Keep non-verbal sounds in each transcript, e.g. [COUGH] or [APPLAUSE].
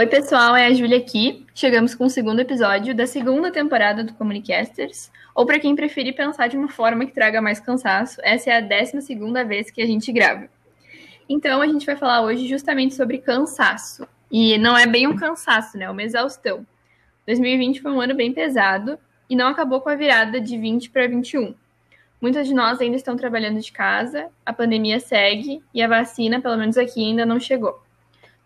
Oi, pessoal, é a Júlia aqui. Chegamos com o segundo episódio da segunda temporada do Comunicasters. Ou para quem preferir pensar de uma forma que traga mais cansaço, essa é a décima segunda vez que a gente grava. Então, a gente vai falar hoje justamente sobre cansaço. E não é bem um cansaço, né? É uma exaustão. 2020 foi um ano bem pesado e não acabou com a virada de 20 para 21. Muitas de nós ainda estão trabalhando de casa, a pandemia segue e a vacina, pelo menos aqui, ainda não chegou.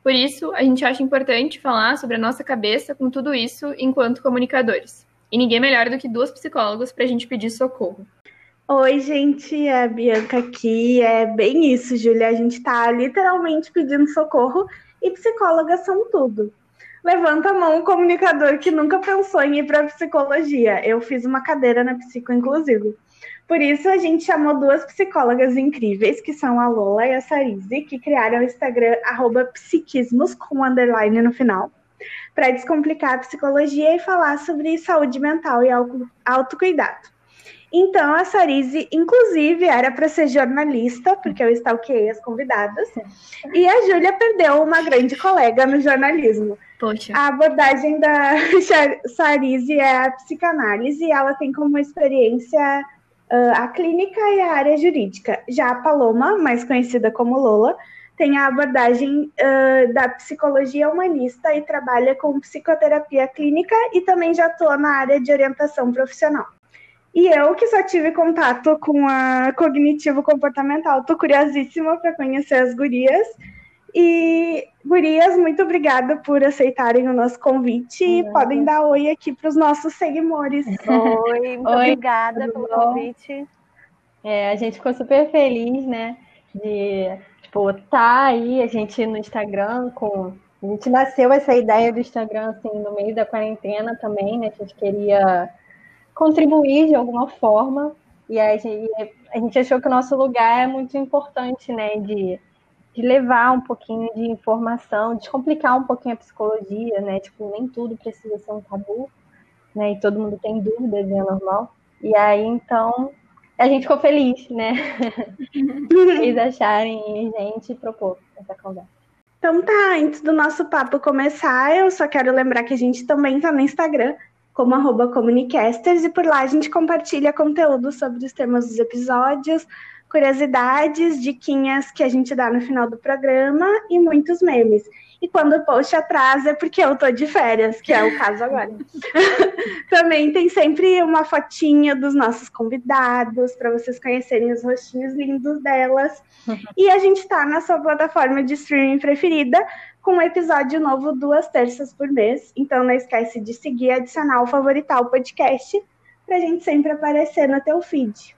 Por isso, a gente acha importante falar sobre a nossa cabeça com tudo isso enquanto comunicadores. E ninguém melhor do que duas psicólogas para a gente pedir socorro. Oi, gente, é a Bianca aqui. É bem isso, Júlia. A gente está literalmente pedindo socorro e psicólogas são tudo. Levanta a mão o comunicador que nunca pensou em ir para psicologia. Eu fiz uma cadeira na psico, inclusive. Por isso, a gente chamou duas psicólogas incríveis, que são a Lola e a Sarize, que criaram o Instagram psiquismos, com underline no final, para descomplicar a psicologia e falar sobre saúde mental e autocuidado. Então, a Sarize, inclusive, era para ser jornalista, porque eu stalkeei as convidadas, e a Júlia perdeu uma grande colega no jornalismo. Poxa. A abordagem da [LAUGHS] Sarize é a psicanálise, e ela tem como experiência a clínica e a área jurídica. Já a Paloma, mais conhecida como Lola, tem a abordagem uh, da psicologia humanista e trabalha com psicoterapia clínica e também já atua na área de orientação profissional. E eu, que só tive contato com a cognitivo-comportamental, estou curiosíssima para conhecer as gurias e, Gurias, muito obrigada por aceitarem o nosso convite. Uhum. Podem dar oi aqui para os nossos seguidores. [LAUGHS] Oi, muito oi, obrigada pelo bom? convite. É, a gente ficou super feliz, né? De tipo, tá aí, a gente no Instagram com. A gente nasceu essa ideia do Instagram assim, no meio da quarentena também, né? A gente queria contribuir de alguma forma. E a gente, a gente achou que o nosso lugar é muito importante, né? De de levar um pouquinho de informação, descomplicar um pouquinho a psicologia, né? Tipo, nem tudo precisa ser um tabu, né? E todo mundo tem dúvidas, é normal. E aí, então, a gente ficou feliz, né? [LAUGHS] Eles acharem a gente propor essa conversa. Então tá, antes do nosso papo começar, eu só quero lembrar que a gente também tá no Instagram, como arroba comunicasters, e por lá a gente compartilha conteúdo sobre os temas dos episódios, curiosidades, diquinhas que a gente dá no final do programa e muitos memes. E quando o post atrasa é porque eu tô de férias, que é o caso agora. [LAUGHS] Também tem sempre uma fotinha dos nossos convidados para vocês conhecerem os rostinhos lindos delas. [LAUGHS] E a gente está na sua plataforma de streaming preferida com um episódio novo duas terças por mês. Então não esquece de seguir e adicionar o favoritar o podcast para a gente sempre aparecer no teu feed.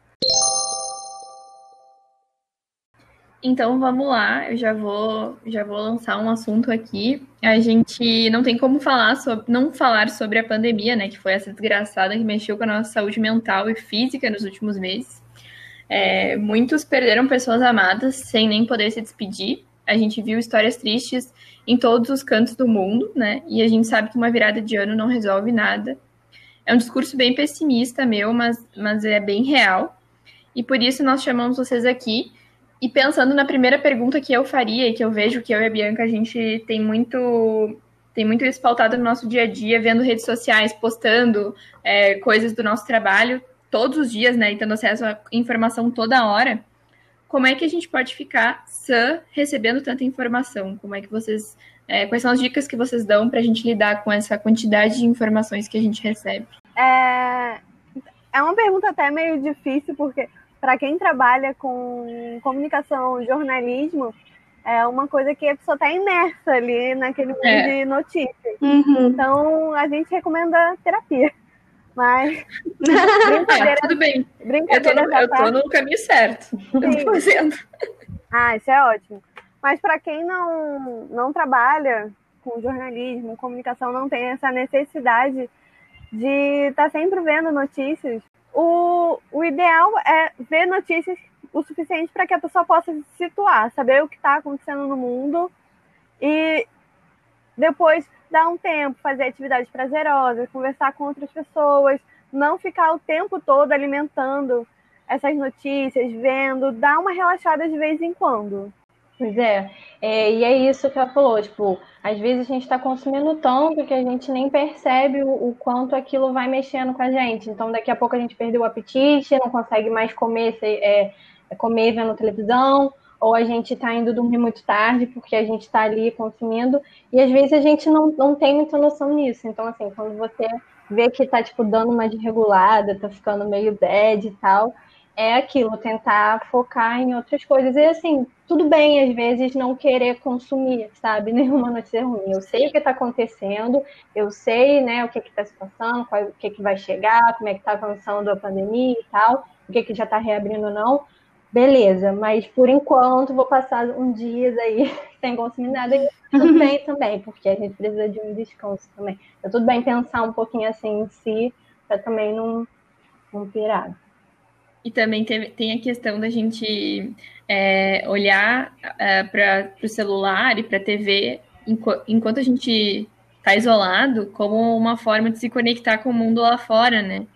Então vamos lá, eu já vou, já vou lançar um assunto aqui. A gente não tem como falar sobre, não falar sobre a pandemia, né? Que foi essa desgraçada que mexeu com a nossa saúde mental e física nos últimos meses. É, muitos perderam pessoas amadas sem nem poder se despedir. A gente viu histórias tristes em todos os cantos do mundo, né? E a gente sabe que uma virada de ano não resolve nada. É um discurso bem pessimista meu, mas, mas é bem real. E por isso nós chamamos vocês aqui e pensando na primeira pergunta que eu faria, e que eu vejo que eu e a Bianca, a gente tem muito tem muito isso pautado no nosso dia a dia, vendo redes sociais, postando é, coisas do nosso trabalho todos os dias, né, e tendo acesso à informação toda hora. Como é que a gente pode ficar sã recebendo tanta informação? Como é que vocês, é, quais são as dicas que vocês dão para a gente lidar com essa quantidade de informações que a gente recebe? É, é uma pergunta até meio difícil, porque para quem trabalha com comunicação, jornalismo, é uma coisa que a pessoa está imersa ali naquele mundo é. de notícias. Uhum. Então, a gente recomenda terapia. Mas. [LAUGHS] Brincadeira, é, tudo bem. Brincadeira eu tô, no, no caminho certo. Eu tô fazendo. Ah, isso é ótimo. Mas para quem não, não trabalha com jornalismo, comunicação, não tem essa necessidade de estar tá sempre vendo notícias, o, o ideal é ver notícias o suficiente para que a pessoa possa se situar, saber o que está acontecendo no mundo e depois dar um tempo, fazer atividades prazerosas, conversar com outras pessoas, não ficar o tempo todo alimentando essas notícias, vendo, dar uma relaxada de vez em quando. Pois é. é, e é isso que ela falou, tipo, às vezes a gente está consumindo tanto que a gente nem percebe o, o, quanto aquilo vai mexendo com a gente. Então, daqui a pouco a gente perdeu o apetite, não consegue mais comer, é, comer vendo televisão, ou a gente está indo dormir muito tarde porque a gente está ali consumindo, e às vezes a gente não, não tem muita noção nisso. Então, assim, quando você vê que está tipo, dando uma desregulada, está ficando meio bad e tal, é aquilo, tentar focar em outras coisas. E assim, tudo bem, às vezes, não querer consumir, sabe, [LAUGHS] nenhuma notícia ruim. Eu sei o que está acontecendo, eu sei, né, o que está se passando, qual, o que, que vai chegar, como é que está avançando a pandemia e tal, o que, que já está reabrindo ou não. Beleza, mas por enquanto vou passar um dia aí [LAUGHS] sem consumir nada e tudo bem também, porque a gente precisa de um descanso também. É tudo bem pensar um pouquinho assim em si, para também não, não pirar. E também tem, tem a questão da gente é, olhar é, para o celular e para a TV enquanto, enquanto a gente está isolado como uma forma de se conectar com o mundo lá fora, né?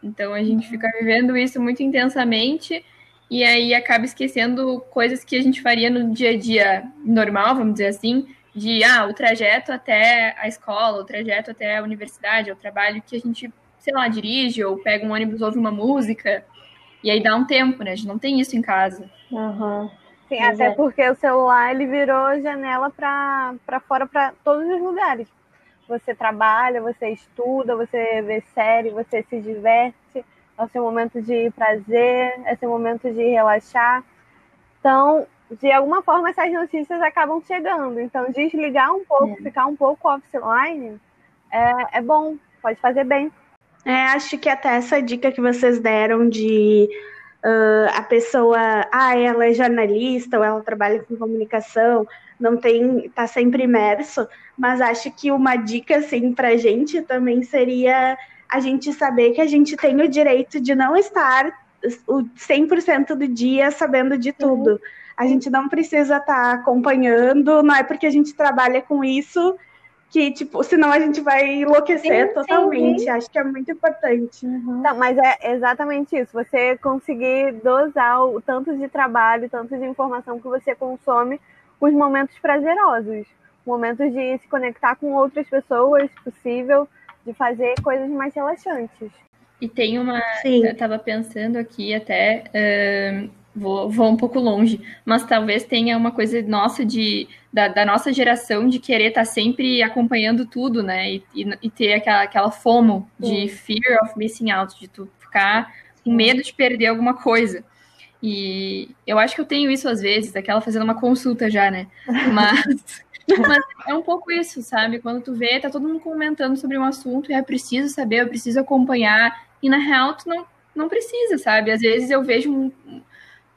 Então a gente fica vivendo isso muito intensamente e aí acaba esquecendo coisas que a gente faria no dia a dia normal, vamos dizer assim, de ah, o trajeto até a escola, o trajeto até a universidade, o trabalho que a gente, sei lá, dirige ou pega um ônibus, ouve uma música. E aí dá um tempo, né? A gente não tem isso em casa. Uhum. Sim, até é. porque o celular ele virou janela para fora para todos os lugares. Você trabalha, você estuda, você vê série, você se diverte. É o seu momento de prazer, é o seu momento de relaxar. Então, de alguma forma, essas notícias acabam chegando. Então, desligar um pouco, é. ficar um pouco offline, é, é bom, pode fazer bem. É, acho que até essa dica que vocês deram de uh, a pessoa, ah, ela é jornalista ou ela trabalha com comunicação, não tem, tá sempre imerso, mas acho que uma dica assim para a gente também seria a gente saber que a gente tem o direito de não estar o 100% do dia sabendo de tudo. Uhum. A gente não precisa estar tá acompanhando, não é porque a gente trabalha com isso que, tipo, senão a gente vai enlouquecer sim, totalmente. Sim. Acho que é muito importante. Uhum. Não, mas é exatamente isso. Você conseguir dosar o tanto de trabalho, tanto de informação que você consome com os momentos prazerosos. Momentos de se conectar com outras pessoas, possível, de fazer coisas mais relaxantes. E tem uma. Sim. Eu tava pensando aqui até. Uh, vou, vou um pouco longe, mas talvez tenha uma coisa nossa de da, da nossa geração de querer estar tá sempre acompanhando tudo, né? E, e, e ter aquela, aquela fomo de fear of missing out, de tu ficar com medo de perder alguma coisa. E eu acho que eu tenho isso às vezes, aquela fazendo uma consulta já, né? [LAUGHS] Mas, mas é um pouco isso, sabe? Quando tu vê, tá todo mundo comentando sobre um assunto e é preciso saber, eu preciso acompanhar. E na real, tu não, não precisa, sabe? Às vezes eu vejo um,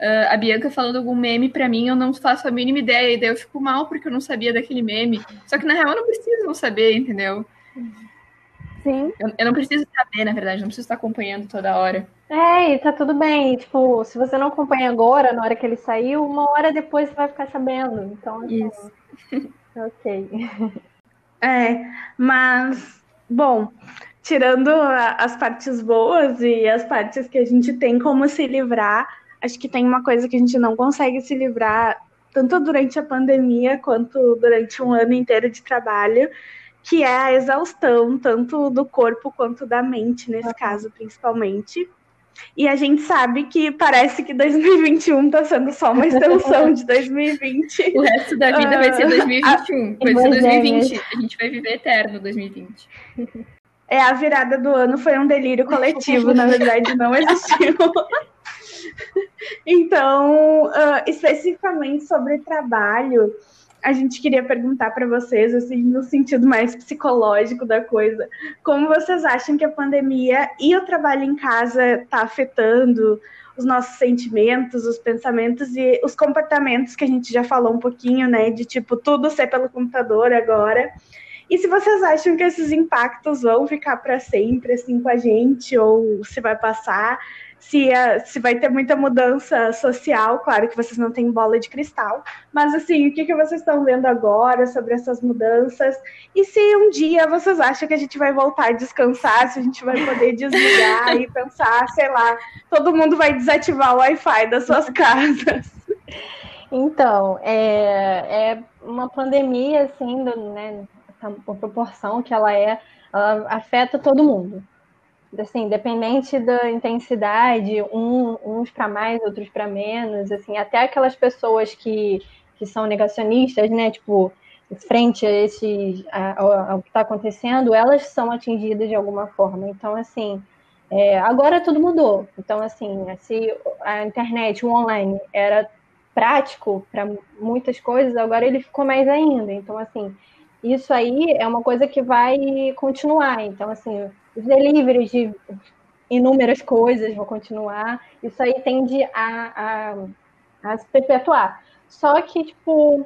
uh, a Bianca falando algum meme para mim, eu não faço a mínima ideia, e daí eu fico mal porque eu não sabia daquele meme. Só que na real eu não preciso não saber, entendeu? Sim. Eu, eu não preciso saber, na verdade, não preciso estar acompanhando toda hora. É, e tá tudo bem. Tipo, se você não acompanha agora, na hora que ele saiu, uma hora depois você vai ficar sabendo. Então, assim, Isso. [LAUGHS] ok. É, mas, bom, tirando as partes boas e as partes que a gente tem como se livrar, acho que tem uma coisa que a gente não consegue se livrar, tanto durante a pandemia quanto durante um ano inteiro de trabalho, que é a exaustão, tanto do corpo quanto da mente, nesse caso, principalmente. E a gente sabe que parece que 2021 está sendo só uma extensão de 2020. O resto da vida uh, vai ser 2021. Vai ser 2020. A gente vai viver eterno 2020. É, a virada do ano foi um delírio coletivo, na verdade, não existiu. [LAUGHS] Então, uh, especificamente sobre trabalho, a gente queria perguntar para vocês, assim, no sentido mais psicológico da coisa, como vocês acham que a pandemia e o trabalho em casa está afetando os nossos sentimentos, os pensamentos e os comportamentos que a gente já falou um pouquinho, né, de tipo tudo ser pelo computador agora. E se vocês acham que esses impactos vão ficar para sempre assim com a gente ou se vai passar, se, se vai ter muita mudança social, claro que vocês não têm bola de cristal, mas assim, o que, que vocês estão vendo agora sobre essas mudanças? E se um dia vocês acham que a gente vai voltar a descansar, se a gente vai poder desligar e pensar, sei lá, todo mundo vai desativar o Wi-Fi das suas [LAUGHS] casas? Então, é, é uma pandemia, assim, do, né, a proporção que ela é, ela afeta todo mundo. Assim, independente da intensidade, um, uns para mais, outros para menos, assim, até aquelas pessoas que, que são negacionistas, né, tipo, frente a esse, ao que está acontecendo, elas são atingidas de alguma forma. Então, assim, é, agora tudo mudou. Então, assim, se a internet, o online era prático para muitas coisas, agora ele ficou mais ainda. Então, assim, isso aí é uma coisa que vai continuar. Então, assim, os deliveries de inúmeras coisas vão continuar. Isso aí tende a, a, a se perpetuar. Só que, tipo,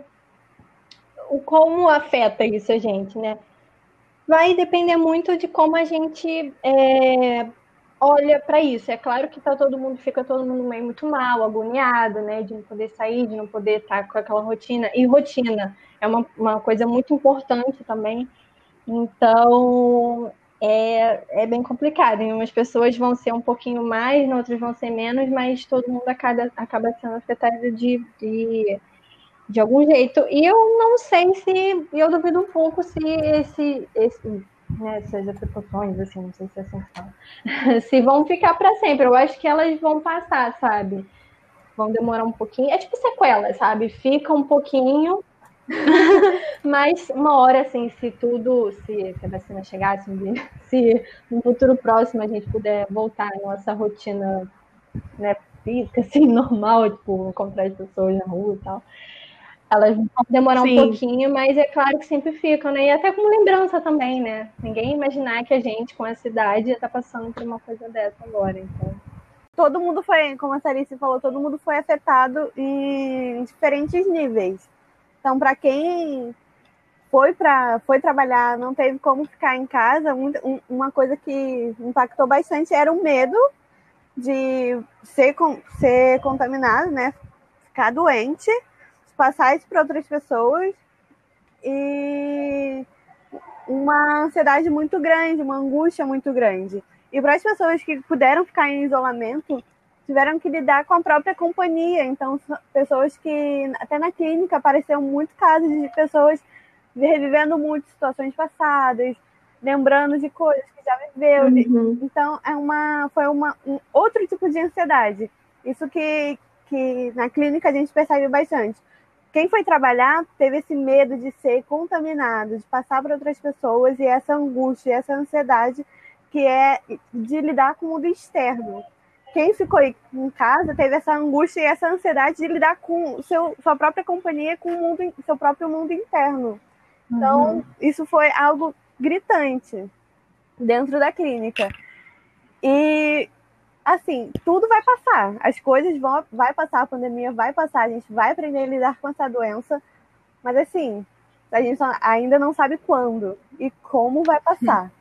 o como afeta isso a gente, né? Vai depender muito de como a gente é, olha para isso. É claro que tá todo mundo, fica todo mundo meio muito mal, agoniado, né? De não poder sair, de não poder estar tá com aquela rotina. E rotina é uma, uma coisa muito importante também. Então, é, é bem complicado. Em umas pessoas vão ser um pouquinho mais, outras vão ser menos, mas todo mundo acaba, acaba sendo afetado de, de, de algum jeito. E eu não sei se, eu duvido um pouco se esse, esse né, essas precauções, assim, não sei se é assim que [LAUGHS] se vão ficar para sempre. Eu acho que elas vão passar, sabe? Vão demorar um pouquinho. É tipo sequela, sabe? Fica um pouquinho, [LAUGHS] mas uma hora, assim, se tudo, se, se a vacina chegar, se, [LAUGHS] se no futuro próximo a gente puder voltar à nossa rotina né, física, [LAUGHS] assim, normal, tipo, encontrar as pessoas na rua e tal elas vão demorar Sim. um pouquinho, mas é claro que sempre ficam, né? E até como lembrança também, né? Ninguém imaginar que a gente, com essa idade, está passando por uma coisa dessa agora, então. Todo mundo foi, como a Sarice falou, todo mundo foi afetado em diferentes níveis. Então, para quem foi para foi trabalhar, não teve como ficar em casa, uma coisa que impactou bastante era o medo de ser, ser contaminado, né? Ficar doente passar isso para outras pessoas e uma ansiedade muito grande, uma angústia muito grande. E para as pessoas que puderam ficar em isolamento, tiveram que lidar com a própria companhia. Então, pessoas que até na clínica apareceram muito casos de pessoas revivendo muito situações passadas, lembrando de coisas que já viveu. Uhum. Então, é uma, foi uma, um outro tipo de ansiedade. Isso que, que na clínica a gente percebe bastante quem foi trabalhar teve esse medo de ser contaminado, de passar para outras pessoas e essa angústia, essa ansiedade que é de lidar com o mundo externo. Quem ficou em casa teve essa angústia e essa ansiedade de lidar com seu, sua própria companhia, com o mundo, seu próprio mundo interno. Então, uhum. isso foi algo gritante dentro da clínica. E assim, tudo vai passar. As coisas vão vai passar, a pandemia vai passar, a gente vai aprender a lidar com essa doença. Mas assim, a gente ainda não sabe quando e como vai passar.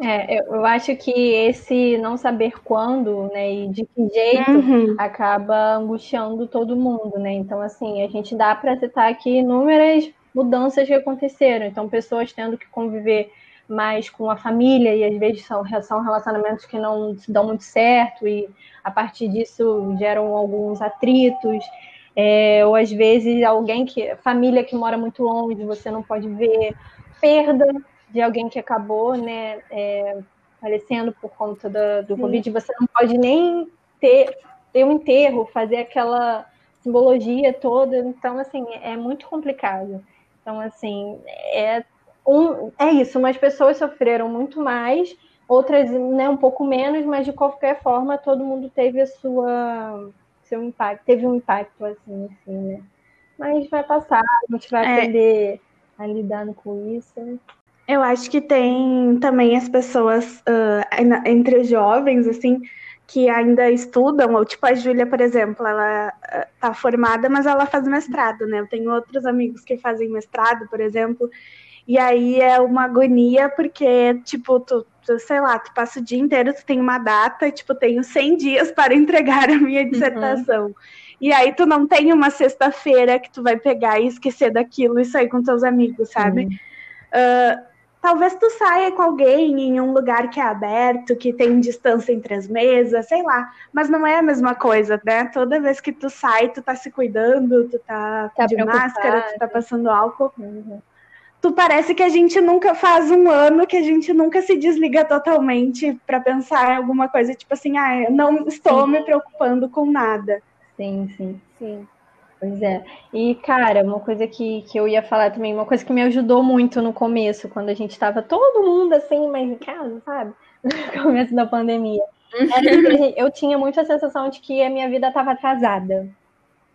É, eu acho que esse não saber quando, né, e de que jeito uhum. acaba angustiando todo mundo, né? Então, assim, a gente dá para citar aqui inúmeras mudanças que aconteceram. Então, pessoas tendo que conviver mais com a família, e às vezes são, são relacionamentos que não se dão muito certo, e a partir disso geram alguns atritos. É, ou às vezes alguém que. família que mora muito longe, você não pode ver, perda de alguém que acabou, né? É, falecendo por conta do, Covid, você não pode nem ter, ter um enterro, fazer aquela simbologia toda. Então, assim, é muito complicado. Então, assim, é um, é isso, umas pessoas sofreram muito mais, outras né, um pouco menos, mas de qualquer forma todo mundo teve a sua seu impacto, teve um impacto assim, assim, né? Mas vai passar, a gente vai é. aprender a lidar com isso. Eu acho que tem também as pessoas uh, entre os jovens, assim, que ainda estudam, ou tipo a Júlia, por exemplo, ela uh, tá formada, mas ela faz mestrado, né? Eu tenho outros amigos que fazem mestrado, por exemplo, e aí é uma agonia, porque, tipo, tu, tu, sei lá, tu passa o dia inteiro, tu tem uma data, tipo, tenho 100 dias [LAUGHS] para entregar a minha uhum. dissertação. Uhum. E aí tu não tem uma sexta-feira que tu vai pegar e esquecer daquilo e sair com teus amigos, sabe? Uhum. Uh, talvez tu saia com alguém em um lugar que é aberto, que tem distância entre as mesas, sei lá, mas não é a mesma coisa, né? Toda vez que tu sai, tu tá se cuidando, tu tá, tá de máscara, tu tá passando álcool. Uhum. Tu parece que a gente nunca faz um ano que a gente nunca se desliga totalmente para pensar em alguma coisa, tipo assim, ah, eu não estou sim. me preocupando com nada. Sim, sim, sim. Pois é. E, cara, uma coisa que, que eu ia falar também, uma coisa que me ajudou muito no começo, quando a gente tava todo mundo assim, mais em casa, sabe? [LAUGHS] No começo da pandemia. eu tinha muito a sensação de que a minha vida tava atrasada.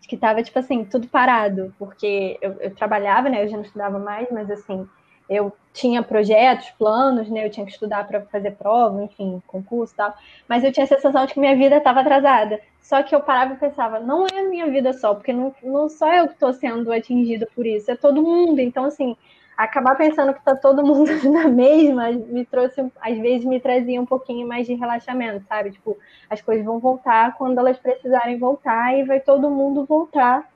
De que tava, tipo assim, tudo parado. Porque eu, eu trabalhava, né? Eu já não estudava mais, mas assim, eu tinha projetos, planos, né? Eu tinha que estudar para fazer prova, enfim, concurso e tal. Mas eu tinha a sensação de que minha vida estava atrasada. Só que eu parava e pensava, não é a minha vida só, porque não, não só eu que estou sendo atingida por isso, é todo mundo. Então, assim, acabar pensando que está todo mundo [LAUGHS] na mesma me trouxe, às vezes, me trazia um pouquinho mais de relaxamento, sabe? Tipo, as coisas vão voltar quando elas precisarem voltar e vai todo mundo voltar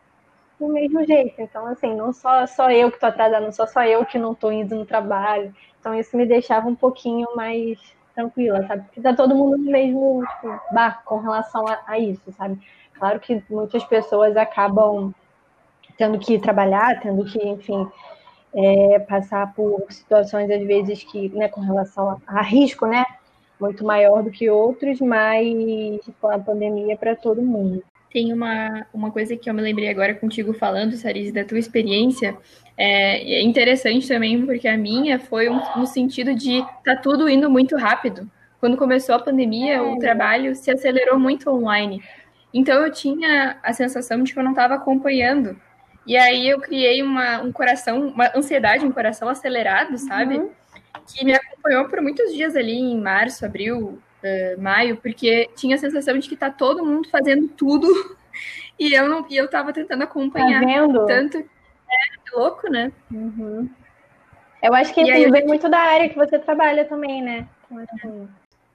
do mesmo jeito. Então, assim, não só, só eu que estou atrasada, não só só eu que não estou indo no trabalho. Então, isso me deixava um pouquinho mais tranquila, sabe? Porque tá todo mundo no mesmo tipo, barco com relação a, a, isso, sabe? Claro que muitas pessoas acabam tendo que trabalhar, tendo que, enfim, é, passar por situações, às vezes, que, né, com relação a, a risco, né? Muito maior do que outros, mas com a pandemia para todo mundo. Tem uma, uma coisa que eu me lembrei agora contigo falando, Saris, da tua experiência. É, é interessante também, porque a minha foi um, no sentido de tá tudo indo muito rápido. Quando começou a pandemia, é. o trabalho se acelerou muito online. Então eu tinha a sensação de que eu não estava acompanhando. E aí eu criei uma, um coração, uma ansiedade, um coração acelerado, sabe? Uhum. Que me acompanhou por muitos dias ali em março, abril, uh, maio, porque tinha a sensação de que tá todo mundo fazendo tudo [LAUGHS] e eu não e eu tava tentando acompanhar. Tá vendo? Tanto é louco, né? Uhum. Eu acho que assim, vem muito da área que você trabalha também, né? Então, assim,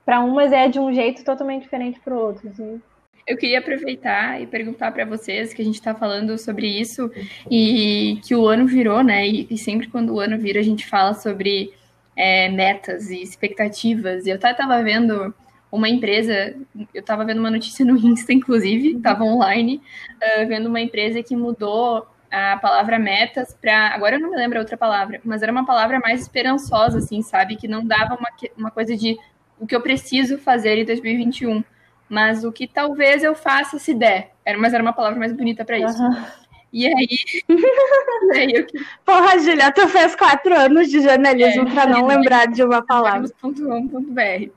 para umas é de um jeito totalmente diferente para outros. Né? Eu queria aproveitar e perguntar para vocês que a gente está falando sobre isso e que o ano virou, né? E, e sempre quando o ano vira a gente fala sobre é, metas e expectativas. E eu estava vendo uma empresa, eu estava vendo uma notícia [LAUGHS] no Insta, inclusive, estava online, uh, vendo uma empresa que mudou a palavra metas para. Agora eu não me lembro a outra palavra, mas era uma palavra mais esperançosa, assim, sabe? Que não dava uma, uma coisa de o que eu preciso fazer em 2021, mas o que talvez eu faça se der. Era, mas era uma palavra mais bonita para isso. Uhum. E aí. [LAUGHS] e aí eu... Porra, Julia, tu fez quatro anos de jornalismo é, para não lembrar de uma palavra. .com.br.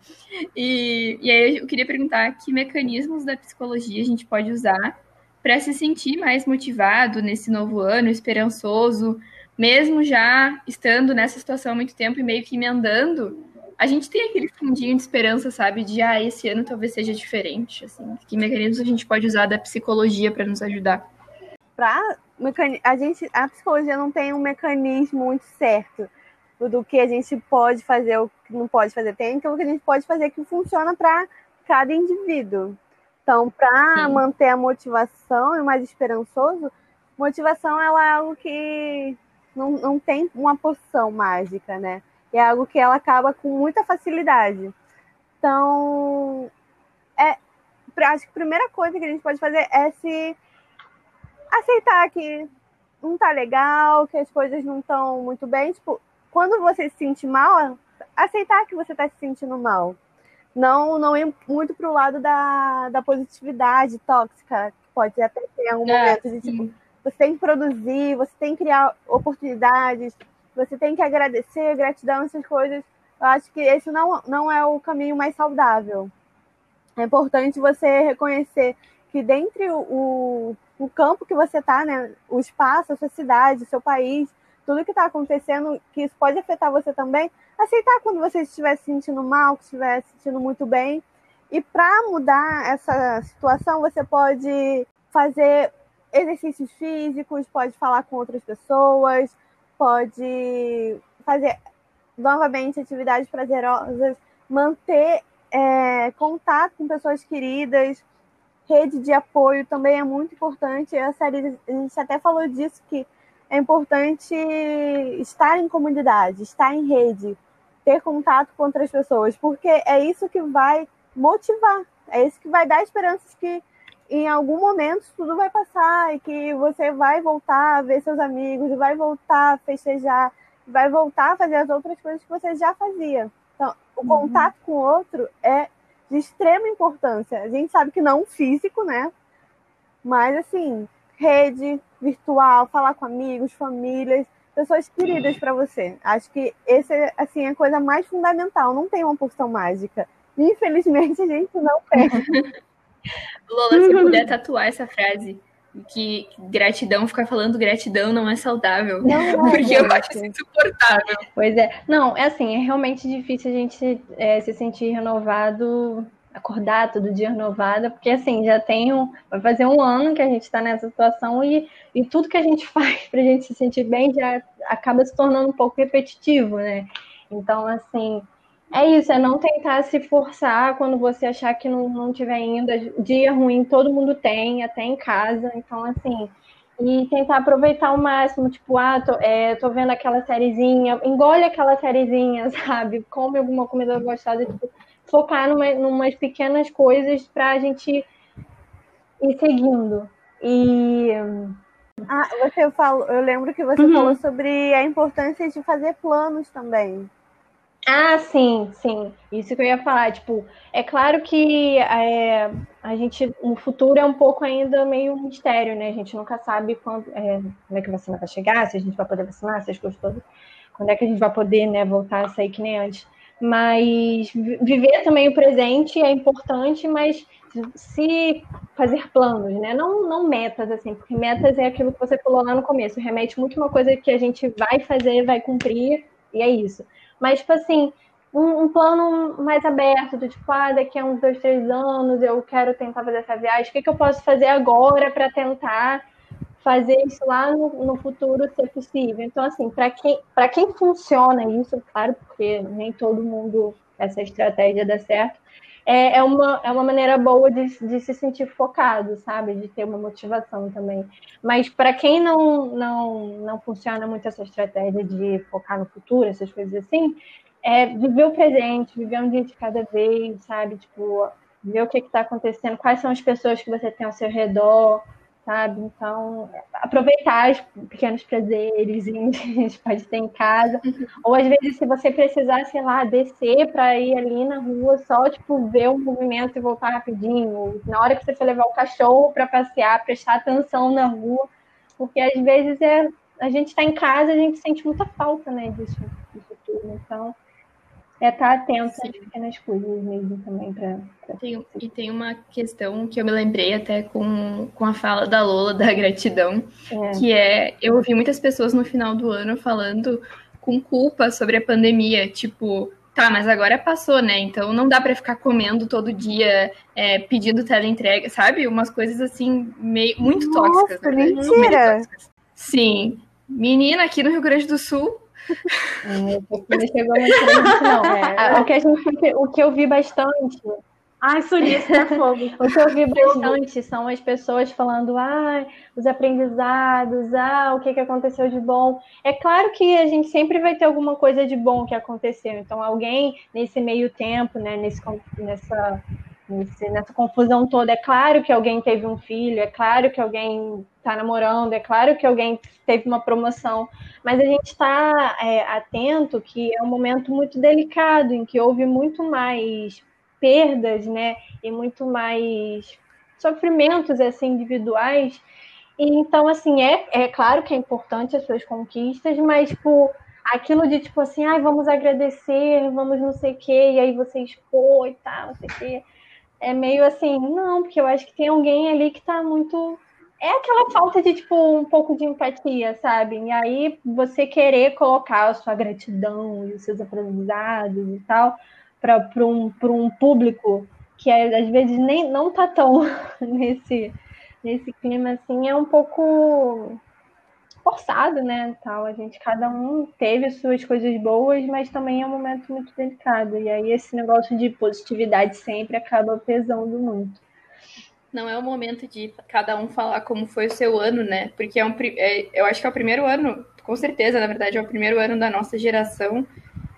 E, e aí eu queria perguntar que mecanismos da psicologia a gente pode usar para se sentir mais motivado nesse novo ano, esperançoso, mesmo já estando nessa situação há muito tempo e meio que emendando. A gente tem aquele fundinho de esperança, sabe? De, ah, esse ano talvez seja diferente, assim. Que mecanismos a gente pode usar da psicologia para nos ajudar? Para a gente a psicologia não tem um mecanismo muito certo do que a gente pode fazer o que não pode fazer. Tem aquilo que a gente pode fazer que funciona para cada indivíduo. Então para manter a motivação e mais esperançoso motivação ela é algo que não, não tem uma poção mágica né? É algo que ela acaba com muita facilidade. Então é acho que a primeira coisa que a gente pode fazer é se aceitar que não tá legal, que as coisas não estão muito bem. Tipo, quando você se sente mal, aceitar que você tá se sentindo mal. Não, não ir muito pro lado da, da positividade tóxica, que pode até ter algum é, momento de tipo, você tem que produzir, você tem que criar oportunidades, você tem que agradecer, gratidão, essas coisas. Eu acho que esse não, não é o caminho mais saudável. É importante você reconhecer que dentre o, o campo que você está, né, o espaço, a sua cidade, o seu país, tudo que está acontecendo, que isso pode afetar você também, aceitar quando você estiver se sentindo mal, que estiver se sentindo muito bem. E para mudar essa situação, você pode fazer exercícios físicos, pode falar com outras pessoas, pode fazer novamente atividades prazerosas, manter é, contato com pessoas queridas, rede de apoio também é muito importante. A série, a gente até falou disso, que é importante estar em comunidade, estar em rede, ter contato com outras pessoas, porque é isso que vai motivar, é isso que vai dar esperanças que em algum momento tudo vai passar e que você vai voltar a ver seus amigos, vai voltar a festejar, vai voltar a fazer as outras coisas que você já fazia. Então, o uhum. contato com o outro é de extrema importância. A gente sabe que não físico, né? Mas assim, rede virtual, falar com amigos, famílias, pessoas queridas para você. Acho que esse é assim a coisa mais fundamental. Não tem uma porção mágica. Infelizmente a gente não tem. [LAUGHS] Lola, se puder tatuar essa frase, que gratidão, ficar falando gratidão não é saudável. Não, é, [LAUGHS] porque eu acho isso insuportável. Pois é. Não, é assim, é realmente difícil a gente é, se sentir renovado, acordar todo dia renovada, porque assim, já tem um. Vai fazer um ano que a gente está nessa situação e, e tudo que a gente [LAUGHS] faz para a gente se sentir bem já acaba se tornando um pouco repetitivo, né? Então, assim, é isso, é não tentar se forçar quando você achar que não, não tiver indo. Dia ruim todo mundo tem, até em casa. Então, assim, e tentar aproveitar ao máximo, tipo, ah, tô, é, tô vendo aquela sériezinha, engole aquela sériezinha, [LAUGHS] sabe? Come alguma comida gostosa, tipo, focar numa, numas pequenas coisas pra gente ir seguindo. E. Ah, você falou, eu lembro que você uhum. falou sobre a importância de fazer planos também. Ah, sim, sim. Isso que eu ia falar. Tipo, é claro que é, a gente, o futuro é um pouco ainda meio mistério, né? A gente nunca sabe quando, é, quando é que a vacina vai chegar, se a gente vai poder vacinar, se as coisas todas. Quando é que a gente vai poder, né, voltar a sair que nem antes. Mas viver também o presente é importante, mas se fazer planos, né? Não, não metas, assim, porque metas é aquilo que você falou lá no começo, remete muito uma coisa que a gente vai fazer, vai cumprir, e é isso. Mas, tipo assim, um, um, plano mais aberto, do tipo, ah, daqui a uns dois, três anos eu quero tentar fazer essa viagem, o que, que eu posso fazer agora para tentar fazer isso lá no, no, futuro ser possível? Então, assim, para quem, quem funciona isso, claro, porque nem todo mundo essa estratégia dá certo, é, é, uma, é uma maneira boa de, de se sentir focado, sabe? De ter uma motivação também. Mas para quem não, não, não funciona muito essa estratégia de focar no futuro, essas coisas assim, é viver o presente, viver um dia de cada vez, sabe? Tipo, ver o que está acontecendo, quais são as pessoas que você tem ao seu redor, sabe? Então, aproveitar os pequenos prazeres [LAUGHS] que a gente pode ter em casa. Uhum. Ou às vezes, se você precisar, sei lá, descer para ir ali na rua, só tipo ver o movimento e voltar rapidinho. Na hora que você for levar o cachorro para passear, prestar atenção na rua, porque às vezes é a gente está em casa, a gente sente muita falta, né, disso, disso tudo. Então, é estar tá atento Sim. às pequenas coisas mesmo também para. E tem uma questão que eu me lembrei até com, com a fala da Lola da [LAUGHS] gratidão, é. que é eu ouvi muitas pessoas no final do ano falando com culpa sobre a pandemia, tipo, tá, mas agora passou, né? Então não dá para ficar comendo todo dia, é, pedindo teleentrega, sabe? Umas coisas assim, meio, muito Nossa, tóxicas. Né? Mentira! Tóxicas. Sim. Menina, aqui no Rio Grande do Sul, é, não chegou muito não. [LAUGHS] É. O, que a gente, o que eu vi bastante. Ai, sulista é fogo. o que eu vi bastante [LAUGHS] são as pessoas falando, ah, os aprendizados, ah, o que, que aconteceu de bom. É claro que a gente sempre vai ter alguma coisa de bom que aconteceu. Então, alguém nesse meio tempo, né, nesse, nessa nesse, nessa confusão toda. É claro que alguém teve um filho, é claro que alguém está namorando, é claro que alguém teve uma promoção, mas a gente está é, atento que é um momento muito delicado, em que houve muito mais perdas, né, e muito mais sofrimentos assim individuais. E, então, assim, é, é claro que é importante as suas conquistas, mas tipo, aquilo de tipo assim, ai, vamos agradecer, vamos não sei o quê, e aí você expor e tal, não sei o quê é meio assim, não, porque eu acho que tem alguém ali que tá muito. É aquela falta de, tipo, um pouco de empatia, sabe? E aí você querer colocar a sua gratidão e os seus aprendizados e tal para um, um público que às vezes nem não tá tão [LAUGHS] nesse, nesse clima assim, é um pouco forçado, né, tal. A gente, cada um teve suas coisas boas, mas também é um momento muito delicado. E aí esse negócio de positividade sempre acaba pesando muito. não é o momento de cada um falar como foi o seu ano, né? Porque é um, é, eu acho que é o primeiro ano, com certeza, na verdade, é o primeiro ano da nossa geração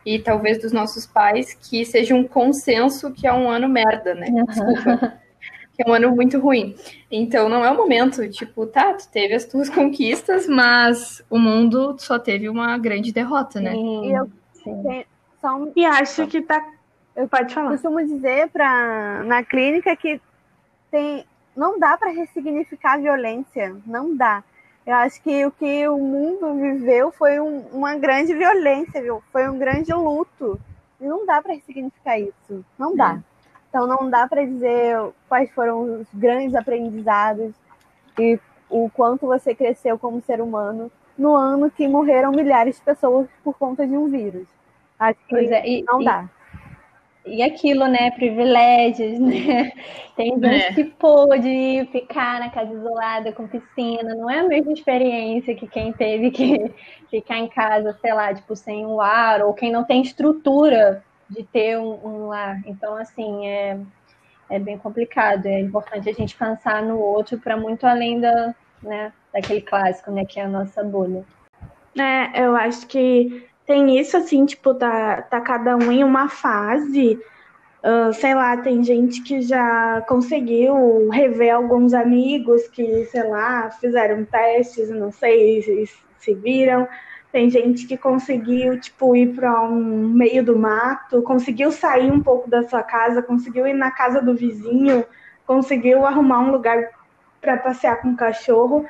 e talvez dos nossos pais que seja um consenso que é um ano merda, né? Desculpa. [LAUGHS] que é um ano muito ruim. Então não é o momento, tipo, tá, tu teve as tuas [LAUGHS] conquistas, mas o mundo só teve uma grande derrota, né? Sim, e eu sim. Só E acho que tá. Eu Pode falar. costumo dizer pra, na clínica que tem, não dá para ressignificar a violência, não dá. Eu acho que o que o mundo viveu foi um, uma grande violência, viu? foi um grande luto. E não dá para ressignificar isso, não dá. É. Então não dá para dizer quais foram os grandes aprendizados e o quanto você cresceu como ser humano no ano que morreram milhares de pessoas por conta de um vírus. Acho que é, e, não dá. E aquilo, né? Privilégios, [LAUGHS] né? Tem gente é. que pôde ficar na casa isolada com piscina. Não é a mesma experiência que quem teve que [LAUGHS] ficar em casa, sei lá, tipo, sem um ar, ou quem não tem estrutura de ter um, um lar. Então, assim, é, é bem complicado. É importante a gente pensar no outro para muito além da, né, daquele clássico, né, que é a nossa bolha. É, eu acho que tem isso, assim, tipo, tá, tá cada um em uma fase. Uh, sei lá, tem gente que já conseguiu rever alguns amigos que, sei lá, fizeram testes, não sei se, se viram. Tem gente que conseguiu, tipo, ir para um meio do mato, conseguiu sair um pouco da sua casa, conseguiu ir na casa do vizinho, conseguiu arrumar um lugar para passear com o cachorro.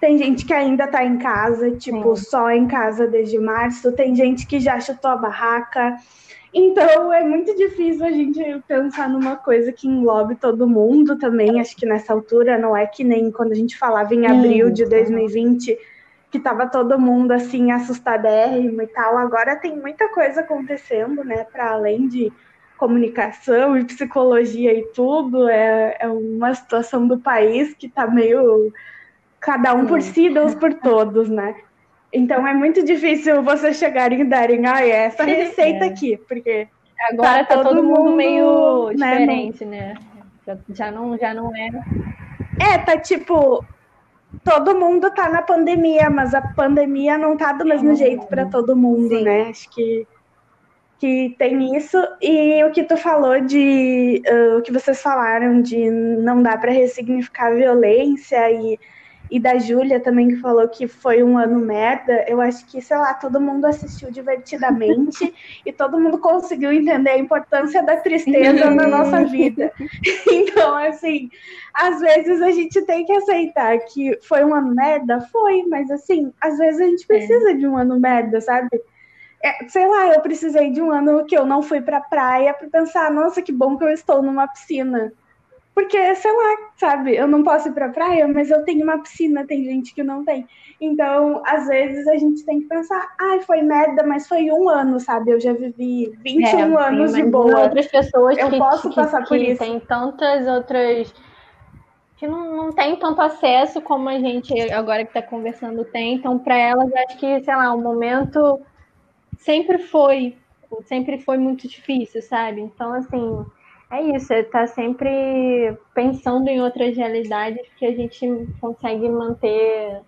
Tem gente que ainda está em casa, tipo, Sim. só em casa desde março. Tem gente que já chutou a barraca. Então é muito difícil a gente pensar numa coisa que englobe todo mundo também. Acho que nessa altura não é que nem quando a gente falava em abril de 2020, que tava todo mundo assim assustadérrimo e tal. Agora tem muita coisa acontecendo, né? Para além de comunicação e psicologia e tudo, é, é uma situação do país que está meio cada um por si, Deus por todos, né? Então é muito difícil você chegarem e darem, ah, é essa receita é. aqui, porque agora tá, tá todo, todo mundo, meio né, diferente, né? Já, já, não, já não é. É, tá tipo, todo mundo tá na pandemia, mas a pandemia não tá do mesmo jeito para todo mundo, Sim. né? Acho que que tem isso e o que tu falou de uh, o que vocês falaram de não dá para ressignificar violência e e da Júlia também, que falou que foi um ano merda, eu acho que, sei lá, todo mundo assistiu divertidamente [LAUGHS] e todo mundo conseguiu entender a importância da tristeza na nossa vida. [LAUGHS] Então, assim, às vezes a gente tem que aceitar que foi um ano merda, foi, mas assim, às vezes a gente precisa é. de um ano merda, sabe? É, sei lá, eu precisei de um ano que eu não fui pra praia para pensar, nossa, que bom que eu estou numa piscina. Porque, sei lá, sabe, eu não posso ir pra praia, mas eu tenho uma piscina, tem gente que não tem. Então, às vezes a gente tem que pensar, ai, foi merda, mas foi um ano, sabe? Eu já vivi 21 é, anos sim, de boa. Outras pessoas eu que, posso que, passar que, por isso. Tem tantas outras que não, não tem tanto acesso como a gente agora que está conversando tem. Então, para elas, acho que, sei lá, o momento sempre foi, sempre foi muito difícil, sabe? Então, assim, é isso, é estar tá sempre pensando em outras realidades que a gente consegue manter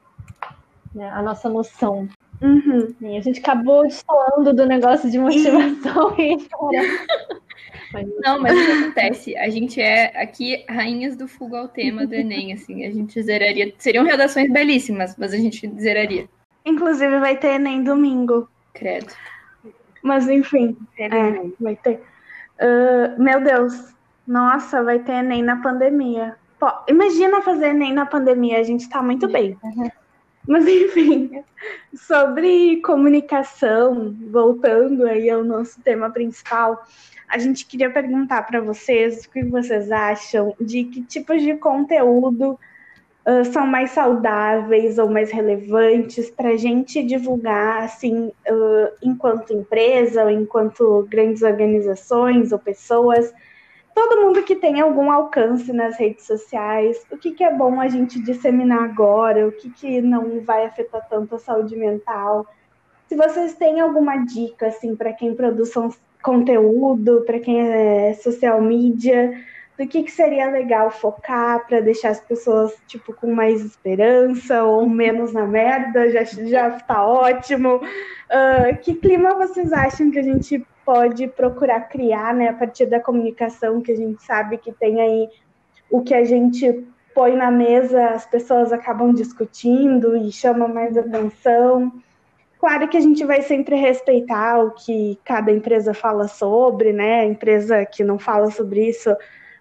né, a nossa noção. Uhum. E a gente acabou destoando do negócio de motivação e [LAUGHS] mas, Não, mas o que acontece? A gente é aqui rainhas do fuga ao tema do Enem, assim, a gente zeraria. Seriam redações belíssimas, mas a gente zeraria. Inclusive vai ter Enem domingo. Credo. Mas enfim, é, vai ter. Uh, meu Deus, nossa, vai ter Enem na pandemia. Pô, imagina fazer Enem na pandemia, a gente tá muito bem. Uhum. [LAUGHS] Mas enfim, sobre comunicação, voltando aí ao nosso tema principal, a gente queria perguntar para vocês o que vocês acham de que tipos de conteúdo uh, são mais saudáveis ou mais relevantes para a gente divulgar, assim, uh, enquanto empresa, ou enquanto grandes organizações ou pessoas, todo mundo que tem algum alcance nas redes sociais, o que, que é bom a gente disseminar agora, o que, que não vai afetar tanto a saúde mental. Se vocês têm alguma dica, assim, para quem produz conteúdo, para quem é social media, do que, que seria legal focar para deixar as pessoas tipo com mais esperança ou menos na merda, já já tá ótimo. Uh, que clima vocês acham que a gente pode procurar criar, né, a partir da comunicação que a gente sabe que tem aí o que a gente põe na mesa, as pessoas acabam discutindo e chama mais atenção. Claro que a gente vai sempre respeitar o que cada empresa fala sobre, né? A empresa que não fala sobre isso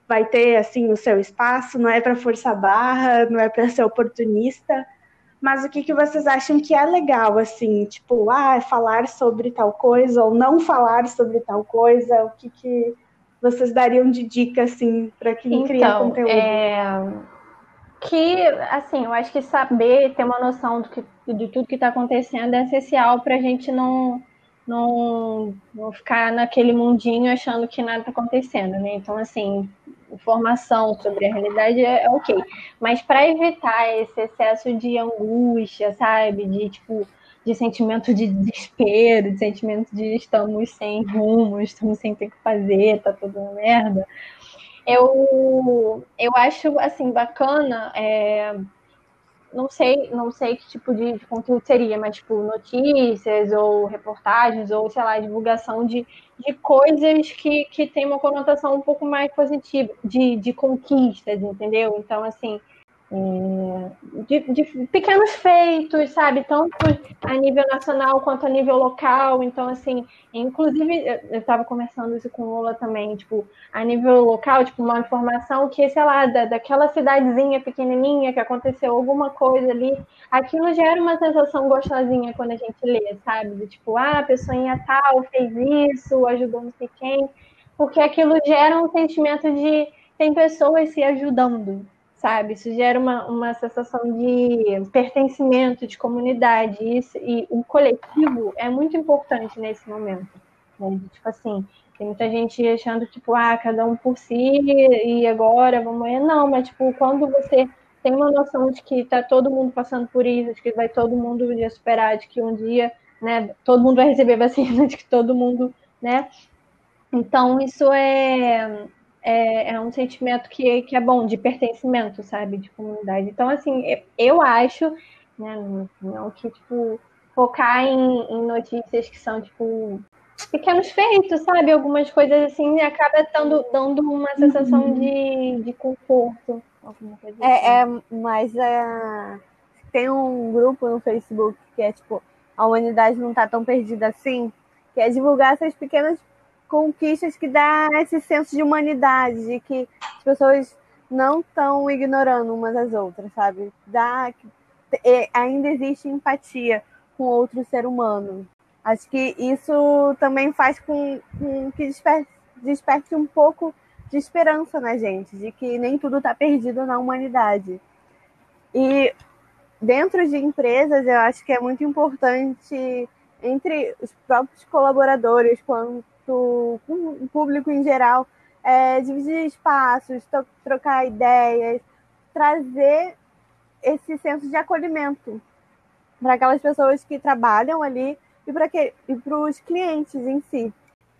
vai ter assim o seu espaço, não é para forçar barra, não é para ser oportunista, mas o que, que vocês acham que é legal, assim, tipo, ah, falar sobre tal coisa ou não falar sobre tal coisa, o que, que vocês dariam de dica, assim, para quem então, cria conteúdo? É... Que, assim, eu acho que saber, ter uma noção do que, de tudo que está acontecendo é essencial para a gente não, não, não ficar naquele mundinho achando que nada está acontecendo, né? Então, assim, informação sobre a realidade é, é ok. Mas para evitar esse excesso de angústia, sabe? De tipo, de sentimento de desespero, de sentimento de estamos sem rumo, estamos sem ter que fazer, tá tudo uma merda. Eu, eu acho assim bacana é, não sei, não sei que tipo de, conteúdo seria, mas tipo notícias ou reportagens ou sei lá, divulgação de, de coisas que, que tem uma conotação um pouco mais positiva, de, de conquistas, entendeu? Então, assim, de, de, pequenos feitos, sabe? Tanto a nível nacional quanto a nível local. Então, assim, inclusive, eu estava conversando isso com o Lula também, tipo, a nível local, tipo, uma informação que, sei lá, da, daquela cidadezinha pequenininha que aconteceu alguma coisa ali, aquilo gera uma sensação gostosinha quando a gente lê, sabe? De tipo, ah, a pessoinha tal fez isso, ajudou não sei quem, porque aquilo gera um sentimento de tem pessoas se ajudando, sabe? Isso gera uma, uma sensação de pertencimento, de comunidade. Isso, e o coletivo é muito importante nesse momento. Né? Tipo assim, tem muita gente achando, tipo, ah, cada um por si e agora vamos. Não, mas, tipo, quando você tem uma noção de que tá todo mundo passando por isso, de que vai todo mundo um dia superar, de que um dia, né, todo mundo vai receber vacina, [LAUGHS] de que todo mundo, né? Então, isso é, é, é, um sentimento que, que é bom, de pertencimento, sabe? De comunidade. Então, assim, eu acho, né, não que, tipo, focar em, em notícias que são, tipo, pequenos feitos, sabe? Algumas coisas assim, acaba dando, dando uma sensação uhum. de, de conforto. É, assim. é, mas é, tem um grupo no Facebook que é tipo, a humanidade não tá tão perdida assim, que é divulgar essas pequenas conquistas que dá esse senso de humanidade, de que as pessoas não estão ignorando umas às outras, sabe? Dá, ainda existe empatia com outro ser humano. Acho que isso também faz com, com que desperte, desperte um pouco de esperança na gente, de que nem tudo está perdido na humanidade. E dentro de empresas, eu acho que é muito importante entre os próprios colaboradores, quando com o público em geral, é, dividir espaços, trocar ideias, trazer esse senso de acolhimento para aquelas pessoas que trabalham ali e para os clientes em si.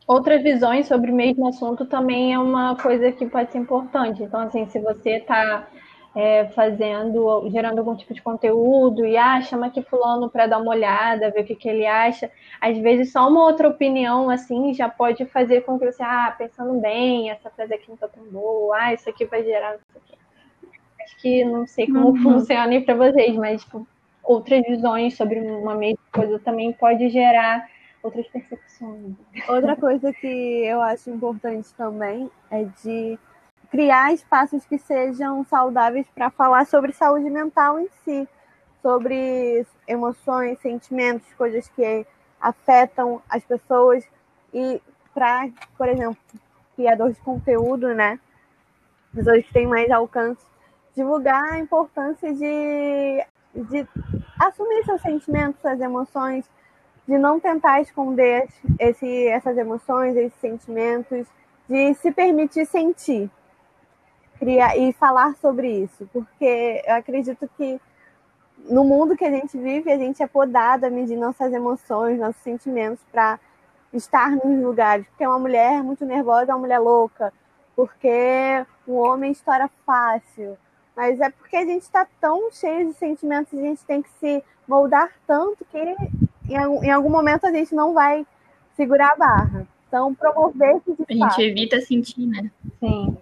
Outras visões sobre o mesmo assunto também é uma coisa que pode ser importante. Então, assim, se você está é, fazendo, gerando algum tipo de conteúdo e ah, chama aqui fulano para dar uma olhada, ver o que, que ele acha. Às vezes só uma outra opinião assim já pode fazer com que você, ah, pensando bem, essa frase aqui não tá tão boa, ah, isso aqui vai gerar isso aqui. Acho que não sei como uhum. funciona aí para vocês, mas tipo, outras visões sobre uma mesma coisa também pode gerar outras percepções. Outra coisa que eu acho importante também é de criar espaços que sejam saudáveis para falar sobre saúde mental em si, sobre emoções, sentimentos, coisas que afetam as pessoas. E para, por exemplo, criador de conteúdo, né, pessoas que têm mais alcance, divulgar a importância de, de assumir seus sentimentos, suas emoções, de não tentar esconder esse, essas emoções, esses sentimentos, de se permitir sentir criar e falar sobre isso, porque eu acredito que no mundo que a gente vive, a gente é podada a medir nossas emoções, nossos sentimentos para estar nos lugares. Porque uma mulher muito nervosa é uma mulher louca, porque o homem estoura fácil. Mas é porque a gente está tão cheio de sentimentos, a gente tem que se moldar tanto que em, algum momento a gente não vai segurar a barra. Então, promover esse A gente evita sentir, né? Sim.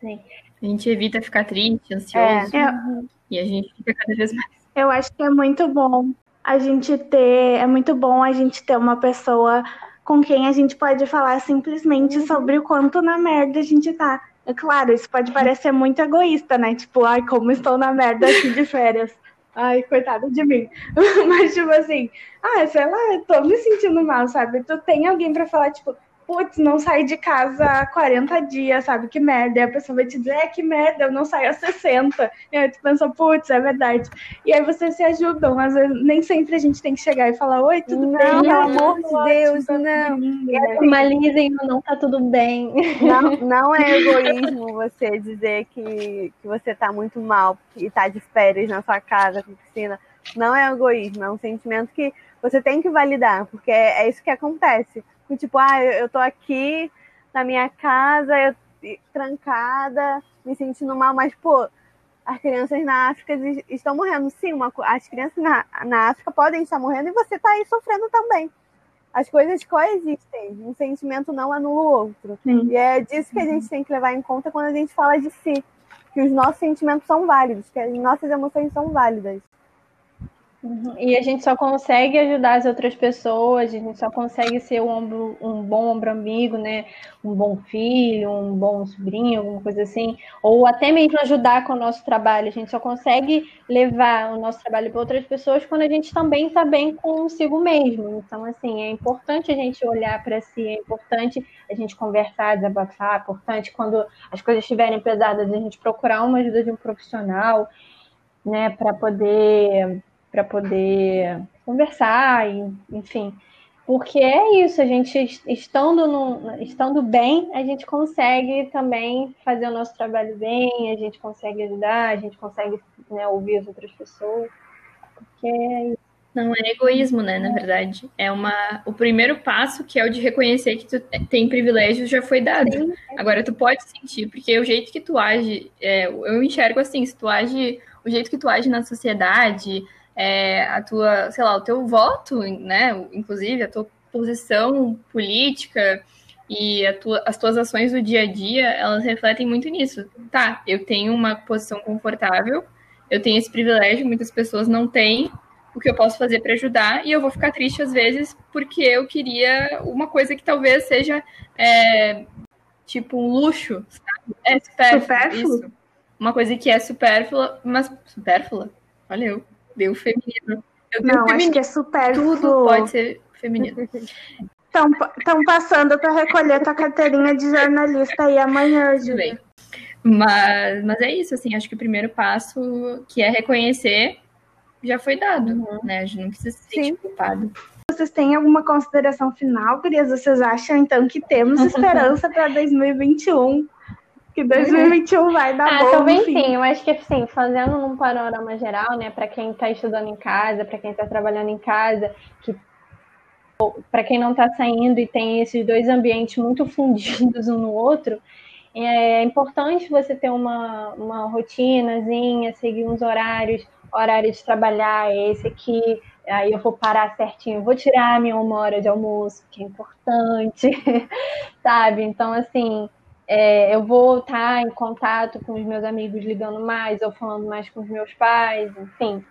Sim. A gente evita ficar triste, ansioso. É. E a gente fica cada vez mais. Eu acho que é muito bom a gente ter. É muito bom a gente ter uma pessoa com quem a gente pode falar simplesmente sobre o quanto na merda a gente tá. É claro, isso pode parecer muito egoísta, né? Tipo, ai, como estou na merda aqui de férias. Ai, coitada de mim. [LAUGHS] Mas, tipo assim, ah, sei lá, eu tô me sentindo mal, sabe? Tu tem alguém para falar, tipo, putz, não saí de casa há 40 dias, sabe? Que merda. E a pessoa vai te dizer, é, que merda, eu não saio há 60. E aí tu pensa, putz, é verdade. E aí vocês se ajudam, mas nem sempre a gente tem que chegar e falar, oi, tudo não, bem? Pelo amor de Deus, tá não. Normalizem o não tá tudo bem. Não, não é [LAUGHS] egoísmo você dizer que, que você tá muito mal e tá de férias na sua casa com piscina. Não é egoísmo, é um sentimento que você tem que validar, porque é, é isso que acontece tipo, ah, eu tô aqui na minha casa, eu, trancada, me sentindo mal, mas, pô, as crianças na África estão morrendo. Sim, uma, as crianças na, na África podem estar morrendo e você tá aí sofrendo também. As coisas coexistem, um sentimento não anula o outro. Sim. E é disso que a gente tem que levar em conta quando a gente fala de si. Que os nossos sentimentos são válidos, que as nossas emoções são válidas. Uhum. E a gente só consegue ajudar as outras pessoas, a gente só consegue ser um, ombro, um bom ombro amigo, né? Um bom filho, um bom sobrinho, alguma coisa assim, ou até mesmo ajudar com o nosso trabalho. A gente só consegue levar o nosso trabalho para outras pessoas quando a gente também está bem consigo mesmo. Então, assim, é importante a gente olhar para si, é importante a gente conversar, desabafar, é importante quando as coisas estiverem pesadas, a gente procurar uma ajuda de um profissional, né, para poder para poder conversar, e, enfim. Porque é isso, a gente estando, no, estando bem, a gente consegue também fazer o nosso trabalho bem, a gente consegue ajudar, a gente consegue né, ouvir as outras pessoas. Porque é isso. Não é egoísmo, né? Na verdade, é uma. O primeiro passo, que é o de reconhecer que tu tem privilégios, já foi dado. Sim. Agora tu pode sentir, porque o jeito que tu age, é, eu enxergo assim, se tu age, o jeito que tu age na sociedade, é, a tua, sei lá, o teu voto, né? Inclusive a tua posição política e tua, as tuas ações do dia a dia, elas refletem muito nisso. Tá, eu tenho uma posição confortável, eu tenho esse privilégio, muitas pessoas não têm. O que eu posso fazer para ajudar e eu vou ficar triste às vezes porque eu queria uma coisa que talvez seja é, tipo um luxo, sabe? É supérfluo. Uma coisa que é supérflua, mas supérflua? Olha eu deu feminino. Eu não, feminino. acho que é super. Tudo pode ser feminino. Estão passando para recolher tua carteirinha de jornalista aí amanhã, Júlia. Mas, mas é isso, assim, acho que o primeiro passo, que é reconhecer, já foi dado, uhum. né? A gente não precisa se sentir culpado. Vocês têm alguma consideração final, Gurias? Vocês acham, então, que temos [LAUGHS] esperança para 2021? Que 2021 vai dar ah, bom. Também sim, eu acho que assim, fazendo num panorama geral, né, para quem está estudando em casa, para quem está trabalhando em casa, que para quem não está saindo e tem esses dois ambientes muito fundidos um no outro, é importante você ter uma, uma rotinazinha, seguir uns horários, horário de trabalhar é esse aqui, aí eu vou parar certinho, vou tirar minha uma hora de almoço, que é importante, [LAUGHS] sabe? Então, assim, é, eu vou estar em contato com os meus amigos ligando mais ou falando mais com os meus pais, enfim.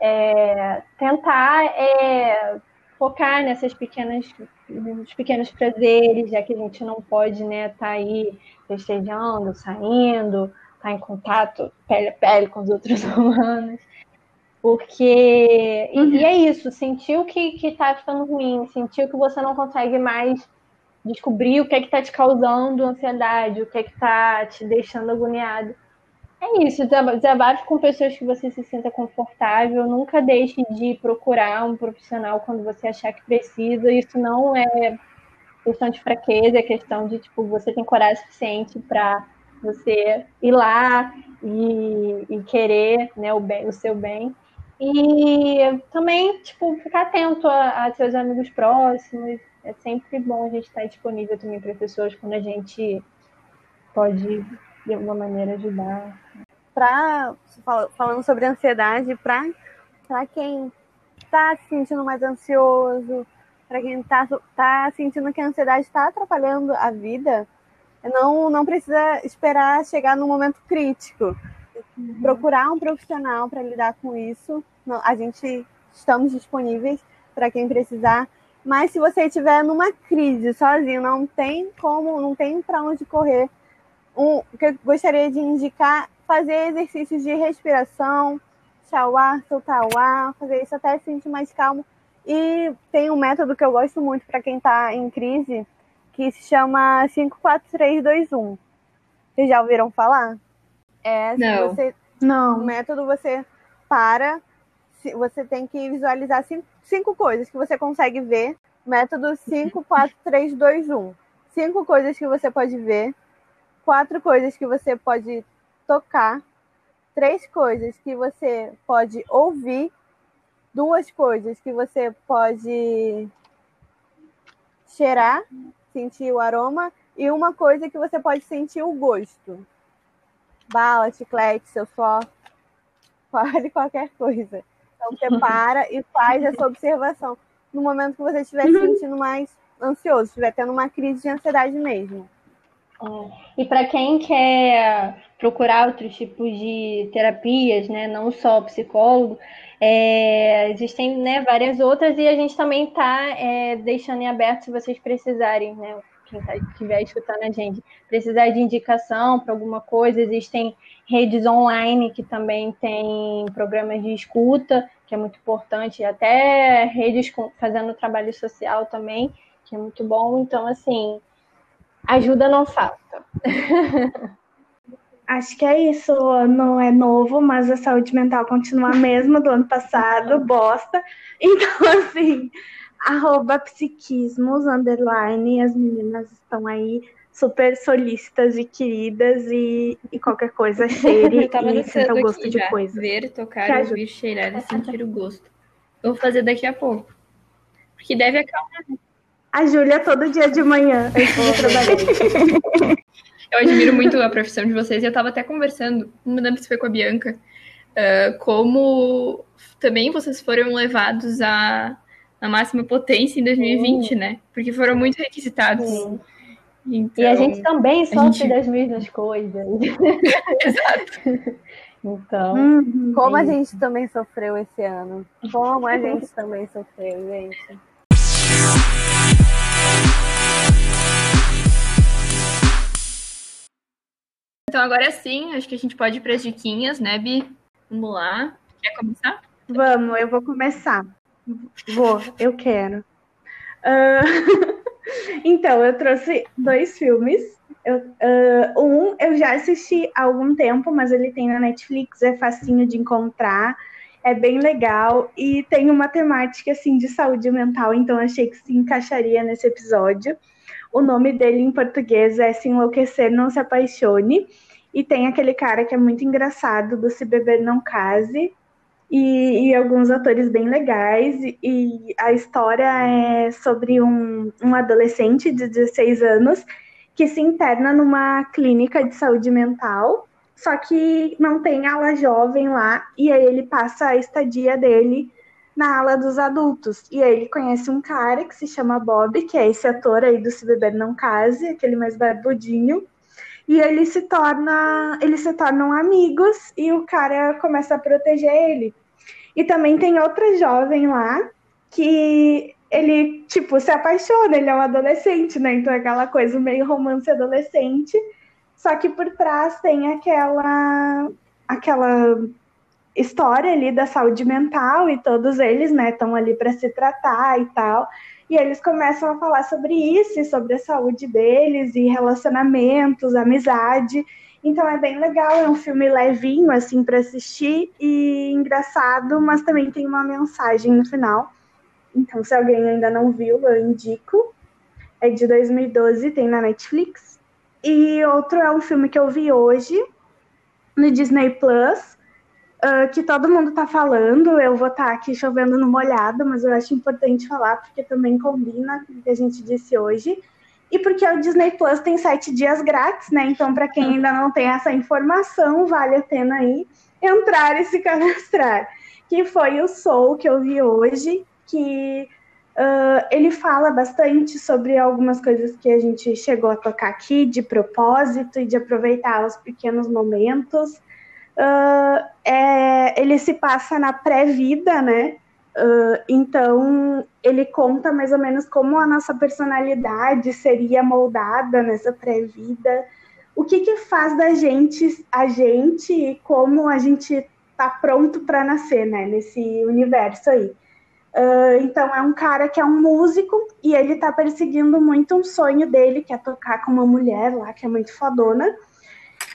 É, tentar é, focar nessas pequenas nos pequenos prazeres, já que a gente não pode né, estar tá aí festejando, saindo, estar tá em contato pele a pele com os outros [LAUGHS] humanos. Porque. Uhum. E é isso, sentiu que, que tá ficando ruim, sentiu que você não consegue mais descobrir o que é que está te causando ansiedade, o que é que está te deixando agoniado. É isso, desabafe com pessoas que você se sinta confortável, nunca deixe de procurar um profissional quando você achar que precisa. Isso não é questão de fraqueza, é questão de tipo você tem coragem suficiente para você ir lá e, e, querer né, o, bem, o seu bem. E também, tipo, ficar atento a, a seus amigos próximos, é sempre bom a gente estar disponível também para pessoas quando a gente pode, de alguma maneira, ajudar. Pra, falando sobre ansiedade, para quem está se sentindo mais ansioso, para quem está tá sentindo que a ansiedade está atrapalhando a vida, não, não precisa esperar chegar no momento crítico. Uhum. Procurar um profissional para lidar com isso. A gente estamos disponíveis para quem precisar. Mas se você estiver numa crise sozinho, não tem como, não tem para onde correr. Um, que eu gostaria de indicar fazer exercícios de respiração, puxar o ar, soltar o ar, fazer isso até se sentir mais calmo. E tem um método que eu gosto muito para quem está em crise, que se chama 54321. Vocês já ouviram falar? É, Não. Você, Não. O método você para, você tem que visualizar cinco, cinco coisas que você consegue ver. Método 54321. [LAUGHS] Cinco coisas que você pode ver, quatro coisas que você pode tocar, três coisas que você pode ouvir, duas coisas que você pode cheirar sentir o aroma e uma coisa que você pode sentir o gosto. Bala, chiclete, seu suor, [LAUGHS] pode qualquer coisa. Então você para e faz essa observação no momento que você estiver se sentindo mais ansioso, estiver tendo uma crise de ansiedade mesmo. É. E para quem quer procurar outros tipos de terapias, né, não só psicólogo, é, existem né, várias outras e a gente também está é, deixando em aberto se vocês precisarem, né, quem tá, estiver escutando a gente, precisar de indicação para alguma coisa, existem redes online que também tem programas de escuta, que é muito importante, até redes fazendo trabalho social também, que é muito bom. Então, assim, ajuda não falta. [LAUGHS] Acho que é isso. O ano é novo, mas a saúde mental continua a mesma do ano passado, bosta. Então, assim, arroba psiquismos, underline, as meninas estão aí super solícitas e queridas e, e qualquer coisa [LAUGHS] cheire e sinta o gosto de coisa. Ver, tocar, ouvir, cheirar e sentir o gosto. Eu vou fazer daqui a pouco. Porque deve acalmar. A Júlia todo dia de manhã. [LAUGHS] Eu, eu admiro muito a profissão de vocês e eu estava até conversando, não lembro se foi com a Bianca, uh, como também vocês foram levados à, à máxima potência em 2020, Sim. né? Porque foram muito requisitados. Sim. Então, e a gente também sofre gente... das mesmas coisas. [LAUGHS] Exato. Então, uhum, como a gente também sofreu esse ano. Como a gente [LAUGHS] também sofreu, gente. Então agora sim, acho que a gente pode ir para as diquinhas, né, Bi? Vamos lá. Quer começar? Vamos, eu vou começar. Vou, eu quero. Uh... [LAUGHS] então, eu trouxe dois filmes. Eu, uh, um eu já assisti há algum tempo, mas ele tem na Netflix, é facinho de encontrar, é bem legal e tem uma temática assim de saúde mental, então achei que se encaixaria nesse episódio. O nome dele em português é Se Enlouquecer, Não Se Apaixone. E tem aquele cara que é muito engraçado do Se Beber Não Case. E, e alguns atores bem legais. E a história é sobre um, um adolescente de 16 anos que se interna numa clínica de saúde mental, só que não tem ala jovem lá, e aí ele passa a estadia dele na ala dos adultos. E aí ele conhece um cara que se chama Bob, que é esse ator aí do Se Beber Não Case, aquele mais barbudinho. E eles se torna, eles se tornam amigos e o cara começa a proteger ele. E também tem outra jovem lá que ele, tipo, se apaixona, ele é um adolescente, né? Então é aquela coisa meio romance adolescente. Só que por trás tem aquela aquela história ali da saúde mental e todos eles, né, estão ali para se tratar e tal. E eles começam a falar sobre isso, sobre a saúde deles e relacionamentos, amizade. Então é bem legal, é um filme levinho assim para assistir e engraçado, mas também tem uma mensagem no final. Então se alguém ainda não viu, eu indico. É de 2012, tem na Netflix. E outro é um filme que eu vi hoje no Disney Plus, uh, que todo mundo está falando. Eu vou estar tá aqui chovendo no molhado, mas eu acho importante falar porque também combina com o que a gente disse hoje, e porque o Disney Plus tem sete dias grátis, né? Então, para quem ainda não tem essa informação, vale a pena aí entrar e se cadastrar. Que foi o Soul que eu vi hoje, que uh, ele fala bastante sobre algumas coisas que a gente chegou a tocar aqui, de propósito e de aproveitar os pequenos momentos. Uh, é, ele se passa na pré-vida, né? Uh, então, ele conta mais ou menos como a nossa personalidade seria moldada nessa pré-vida, o que, que faz da gente a gente e como a gente tá pronto para nascer, né, nesse universo aí. Uh, então, é um cara que é um músico e ele tá perseguindo muito um sonho dele, que é tocar com uma mulher lá, que é muito fodona.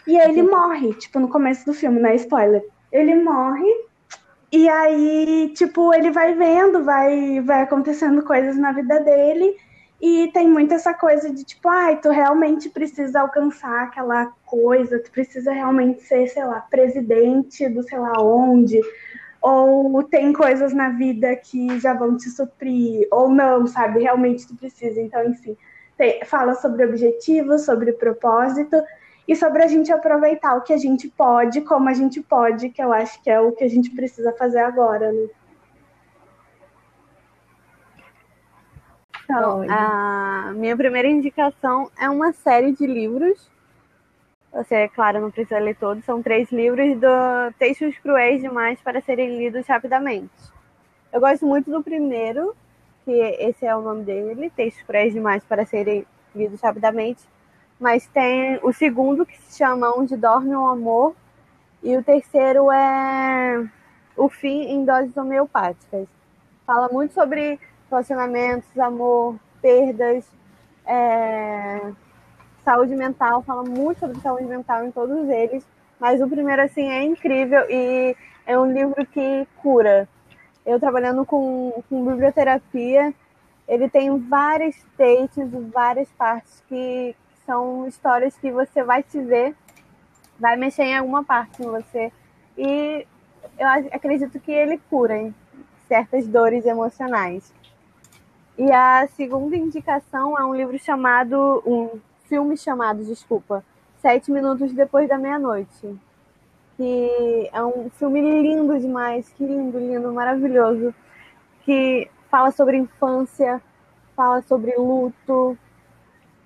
E ele morre, tipo, no começo do filme, né? Spoiler. Ele morre e aí, tipo, ele vai vendo, vai, vai acontecendo coisas na vida dele. E tem muito essa coisa de tipo, ai, tu realmente precisa alcançar aquela coisa, tu precisa realmente ser, sei lá, presidente do sei lá onde, ou tem coisas na vida que já vão te suprir, ou não, sabe? Realmente tu precisa. Então, enfim, tem, fala sobre objetivos, sobre propósito, e sobre a gente aproveitar o que a gente pode, como a gente pode, que eu acho que é o que a gente precisa fazer agora, né? Então, a minha primeira indicação é uma série de livros. Você, é claro, não precisa ler todos. São três livros do Textos Cruéis Demais para serem lidos rapidamente. Eu gosto muito do primeiro, que esse é o nome dele, Textos Cruéis Demais para serem lidos rapidamente mas tem o segundo que se chama Onde Dorme o Amor, e o terceiro é O Fim em Doses Homeopáticas. Fala muito sobre relacionamentos, amor, perdas, é... saúde mental, fala muito sobre saúde mental em todos eles, mas o primeiro, assim, é incrível e é um livro que cura. Eu trabalhando com, com biblioterapia, ele tem várias takes, várias partes que, são histórias que você vai te ver, vai mexer em alguma parte em você. E eu acredito que ele cura certas dores emocionais. E a segunda indicação é um livro chamado, um filme chamado, desculpa, Sete Minutos Depois da Meia-Noite. Que é um filme lindo demais, que lindo, lindo, maravilhoso. Que fala sobre infância, fala sobre luto,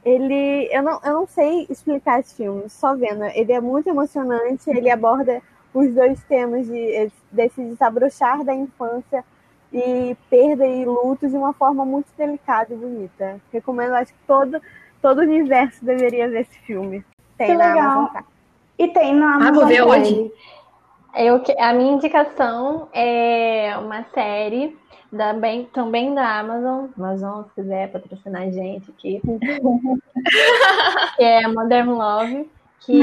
ele eu não, eu não sei explicar esse filme, só vendo. Ele é muito emocionante, ele aborda os dois temas de, desse desabrochar da infância e perda e luto de uma forma muito delicada e bonita. Recomendo, acho que todo, todo o universo deveria ver esse filme. Tem que na legal. Amazon. E tem na Amazon. Ah, vou ver hoje. Eu, a minha indicação é uma série da, bem, também da Amazon. Amazon, se quiser patrocinar a gente aqui. [LAUGHS] que é Modern Love. Que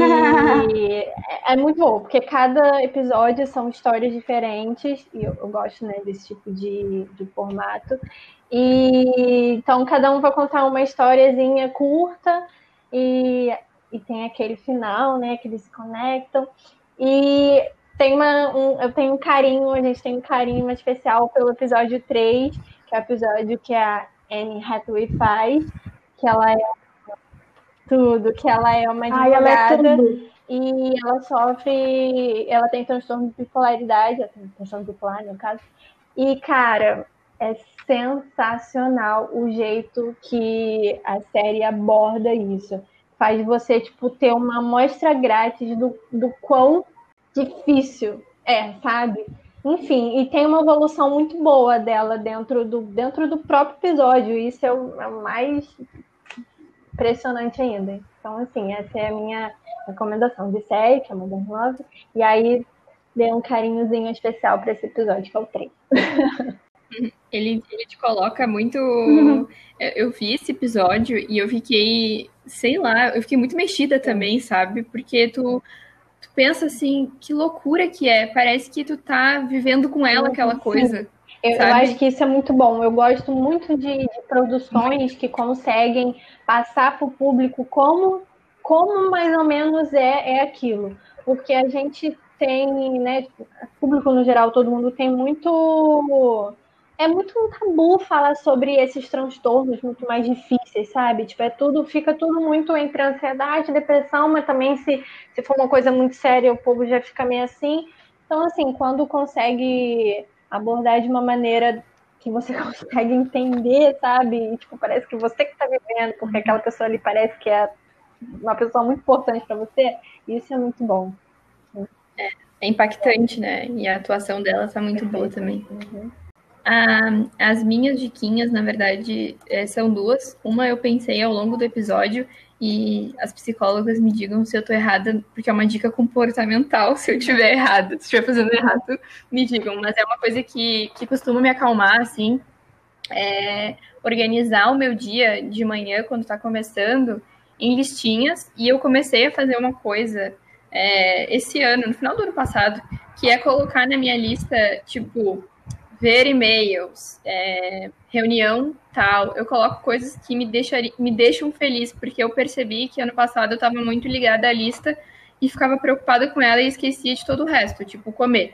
é muito bom, porque cada episódio são histórias diferentes, e eu, eu gosto né, desse tipo de, de formato. E então cada um vai contar uma historiazinha curta e, e tem aquele final, né? Que eles se conectam. E tem uma, um, eu tenho um carinho, a gente tem um carinho especial pelo episódio 3, que é o episódio que a Anne Hathaway faz, que ela é tudo, que ela é uma advogada ela é e ela sofre, ela tem transtorno de bipolaridade, transtorno bipolar no caso, e cara, é sensacional o jeito que a série aborda isso. Faz você, tipo, ter uma amostra grátis do, do quão difícil, é, sabe? Enfim, e tem uma evolução muito boa dela dentro do, dentro do próprio episódio. Isso é o, é o mais impressionante ainda. Então, assim, essa é a minha recomendação de série, que é Modern Love. E aí, dê um carinhozinho especial para esse episódio, que é o 3. [LAUGHS] Ele, ele te coloca muito. Uhum. Eu vi esse episódio e eu fiquei, sei lá, eu fiquei muito mexida também, sabe? Porque tu tu pensa assim, que loucura que é. Parece que tu tá vivendo com ela aquela coisa. Eu, eu, acho que isso é muito bom. Eu gosto muito de, de produções que conseguem passar para o público como, como mais ou menos é, é aquilo. Porque a gente tem, né, público no geral, todo mundo tem muito é muito um tabu falar sobre esses transtornos muito mais difíceis, sabe? Tipo, é tudo, fica tudo muito entre ansiedade, depressão, mas também se, se for uma coisa muito séria, o povo já fica meio assim. Então, assim, quando consegue abordar de uma maneira que você [LAUGHS] consegue entender, sabe? E, tipo, parece que você que está vivendo, porque uhum. aquela pessoa ali parece que é uma pessoa muito importante para você, isso é muito bom. É, é, impactante, né? E a atuação dela está muito Perfeito. boa também. Uhum. As minhas diquinhas, na verdade, é, são duas. Uma eu pensei ao longo do episódio e as psicólogas me digam se eu tô errada, porque é uma dica comportamental. Se eu tiver errado, se estiver fazendo errado, me digam. Mas é uma coisa que, que costuma me acalmar, assim. É organizar o meu dia de manhã, quando tá começando, em listinhas. E eu comecei a fazer uma coisa é, esse ano, no final do ano passado, que é colocar na minha lista, tipo, ver e-mails, é, reunião tal. Eu coloco coisas que me, deixari, me deixam feliz, porque eu percebi que ano passado eu estava muito ligada à lista e ficava preocupada com ela e esquecia de todo o resto, tipo comer.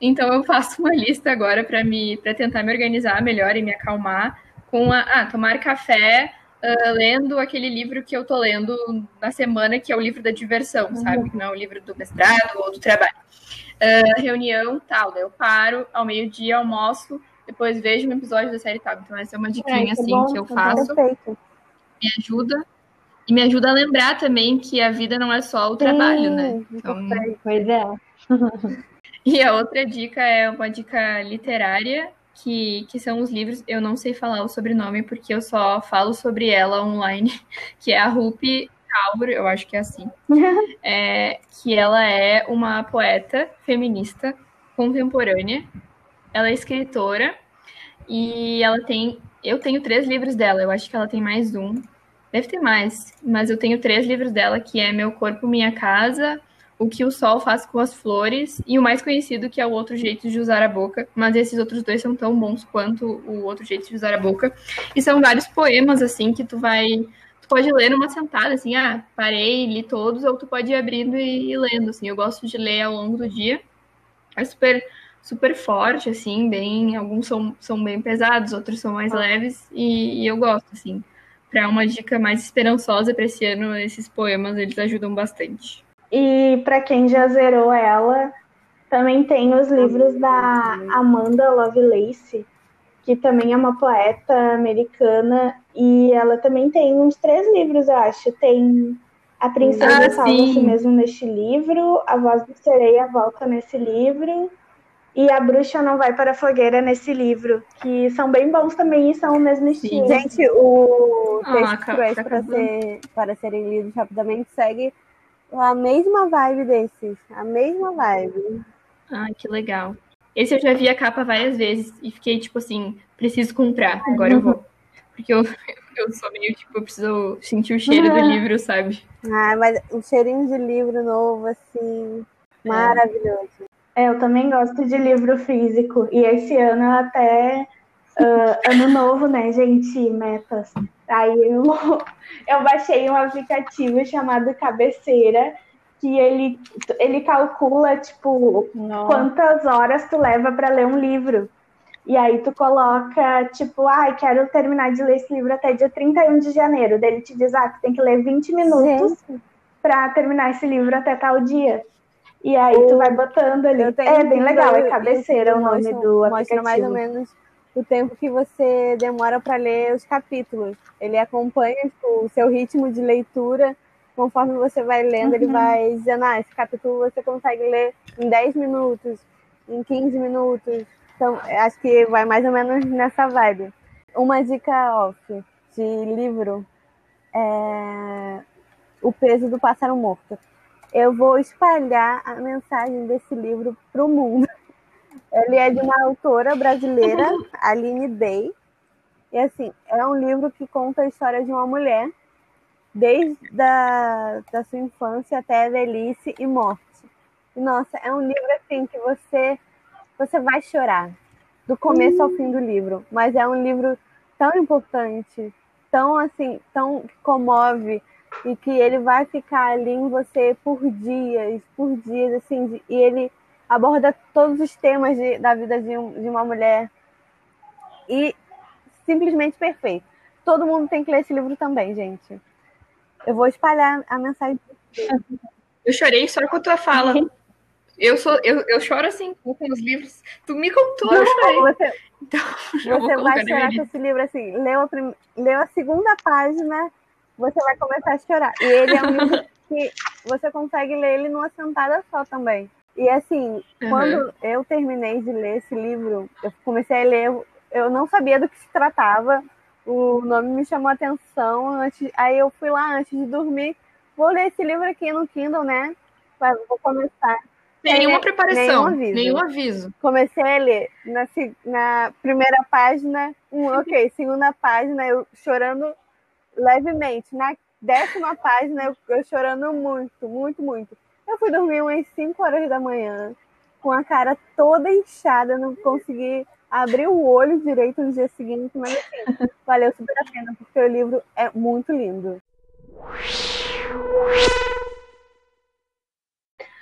Então eu [LAUGHS] faço uma lista agora para me para tentar me organizar melhor e me acalmar com a ah, tomar café uh, lendo aquele livro que eu tô lendo na semana, que é o livro da diversão, uhum. sabe? Que não é o livro do mestrado ou do trabalho uh, reunião, tal. Daí eu paro, ao meio-dia almoço, depois vejo um episódio da série tal. Então essa é uma diquinha, é, assim, bom, que eu faço. Perfeito. Me ajuda. E me ajuda a lembrar também que a vida não é só o Sim, trabalho, né? Então, pois é. [LAUGHS] e a outra dica é uma dica literária, que, que são os livros, eu não sei falar o sobrenome porque eu só falo sobre ela online, [LAUGHS] que é a Rupi Kaur, eu acho que é assim, [LAUGHS] é, que ela é uma poeta feminista contemporânea. Ela é escritora e ela tem. Eu tenho três livros dela, eu acho que ela tem mais um. Deve ter mais, mas eu tenho três livros dela, que é Meu Corpo, Minha Casa, O que o Sol Faz com as Flores e o mais conhecido, que é O Outro Jeito de Usar a Boca. Mas esses outros dois são tão bons quanto O Outro Jeito de Usar a Boca. E são vários poemas, assim, que tu vai tu pode ler numa sentada, assim, ah, parei, li todos, ou tu pode ir abrindo e, e lendo, assim. Eu gosto de ler ao longo do dia. É super super forte, assim, bem. Alguns são, são bem pesados, outros são mais leves, e, e eu gosto, assim. Para uma dica mais esperançosa para esse ano, esses poemas eles ajudam bastante. E para quem já zerou ela, também tem os livros da Amanda Lovelace, que também é uma poeta americana, e ela também tem uns três livros, eu acho. Tem A Princesa ah, Salva-se mesmo neste livro, A Voz do Sereia volta nesse livro, e A Bruxa Não Vai para a Fogueira nesse livro, que são bem bons também e são o mesmo estilo. Gente, o ah, texto para, ser, para serem lidos rapidamente segue a mesma vibe desses, a mesma vibe. Ah, que legal. Esse eu já vi a capa várias vezes e fiquei tipo assim, preciso comprar, agora eu vou. Porque eu, [LAUGHS] eu sou meio tipo, eu preciso sentir o cheiro do [LAUGHS] livro, sabe? Ah, mas o cheirinho de livro novo, assim, é. maravilhoso. É, eu também gosto de livro físico. E esse ano até. Uh, ano novo, né, gente? Metas. Aí eu, [LAUGHS] eu baixei um aplicativo chamado Cabeceira que ele, ele calcula, tipo, Nossa. quantas horas tu leva para ler um livro. E aí tu coloca, tipo, ai, ah, quero terminar de ler esse livro até dia 31 de janeiro. Daí ele te diz, ah, tu tem que ler 20 minutos para terminar esse livro até tal dia. E aí tu vai botando ali. É bem legal, é cabeceira o nome mostra, do aplicativo. Mostra mais ou menos o tempo que você demora para ler os capítulos. Ele acompanha tipo, o seu ritmo de leitura conforme você vai lendo, uhum. ele vai dizendo, ah, esse capítulo você consegue ler em 10 minutos, em 15 minutos. Então, acho que vai mais ou menos nessa vibe. Uma dica off de livro é O Peso do Pássaro Morto. Eu vou espalhar a mensagem desse livro para o mundo. [LAUGHS] Ele é de uma autora brasileira, [LAUGHS] Aline Day. E assim, é um livro que conta a história de uma mulher desde a da sua infância até a velhice e morte. Nossa, é um livro assim que você você vai chorar do começo ao fim do livro, mas é um livro tão importante, tão assim, tão comove e que ele vai ficar ali em você por dias, por dias assim, e ele aborda todos os temas de, da vida de, um, de uma mulher e simplesmente perfeito. Todo mundo tem que ler esse livro também, gente. Eu vou espalhar a mensagem. Eu chorei só com a tua fala. Eu, sou, eu, eu choro assim com os livros. Tu me contou, eu chorei. Você, então, você vai chorar com esse livro assim. Leu a, prim... leu a segunda página, você vai começar a chorar. E ele é um livro [LAUGHS] que você consegue ler ele numa sentada só também. E assim, uhum. quando eu terminei de ler esse livro, eu comecei a ler, eu não sabia do que se tratava. O nome me chamou a atenção. Antes, aí eu fui lá antes de dormir. Vou ler esse livro aqui no Kindle, né? Vou começar. Nenhuma preparação, nenhum aviso. nenhum aviso. Comecei a ler na, na primeira página, um, [LAUGHS] ok, segunda página, eu chorando levemente. Na décima página, eu, eu chorando muito, muito, muito. Eu fui dormir umas 5 horas da manhã, com a cara toda inchada, não consegui abrir o olho direito no dia seguinte, mas assim, valeu super a pena, porque o livro é muito lindo.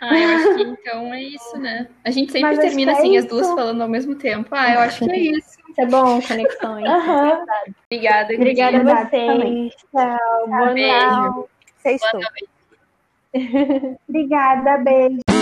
Ah, eu acho que então é isso, né? A gente sempre Mas termina assim, é as duas falando ao mesmo tempo. Ah, eu acho que é isso. Isso é bom, conexões. Uhum. Obrigada, Obrigada a vocês. Tchau. Boa beijo. Boa noite. [LAUGHS] Obrigada, beijo.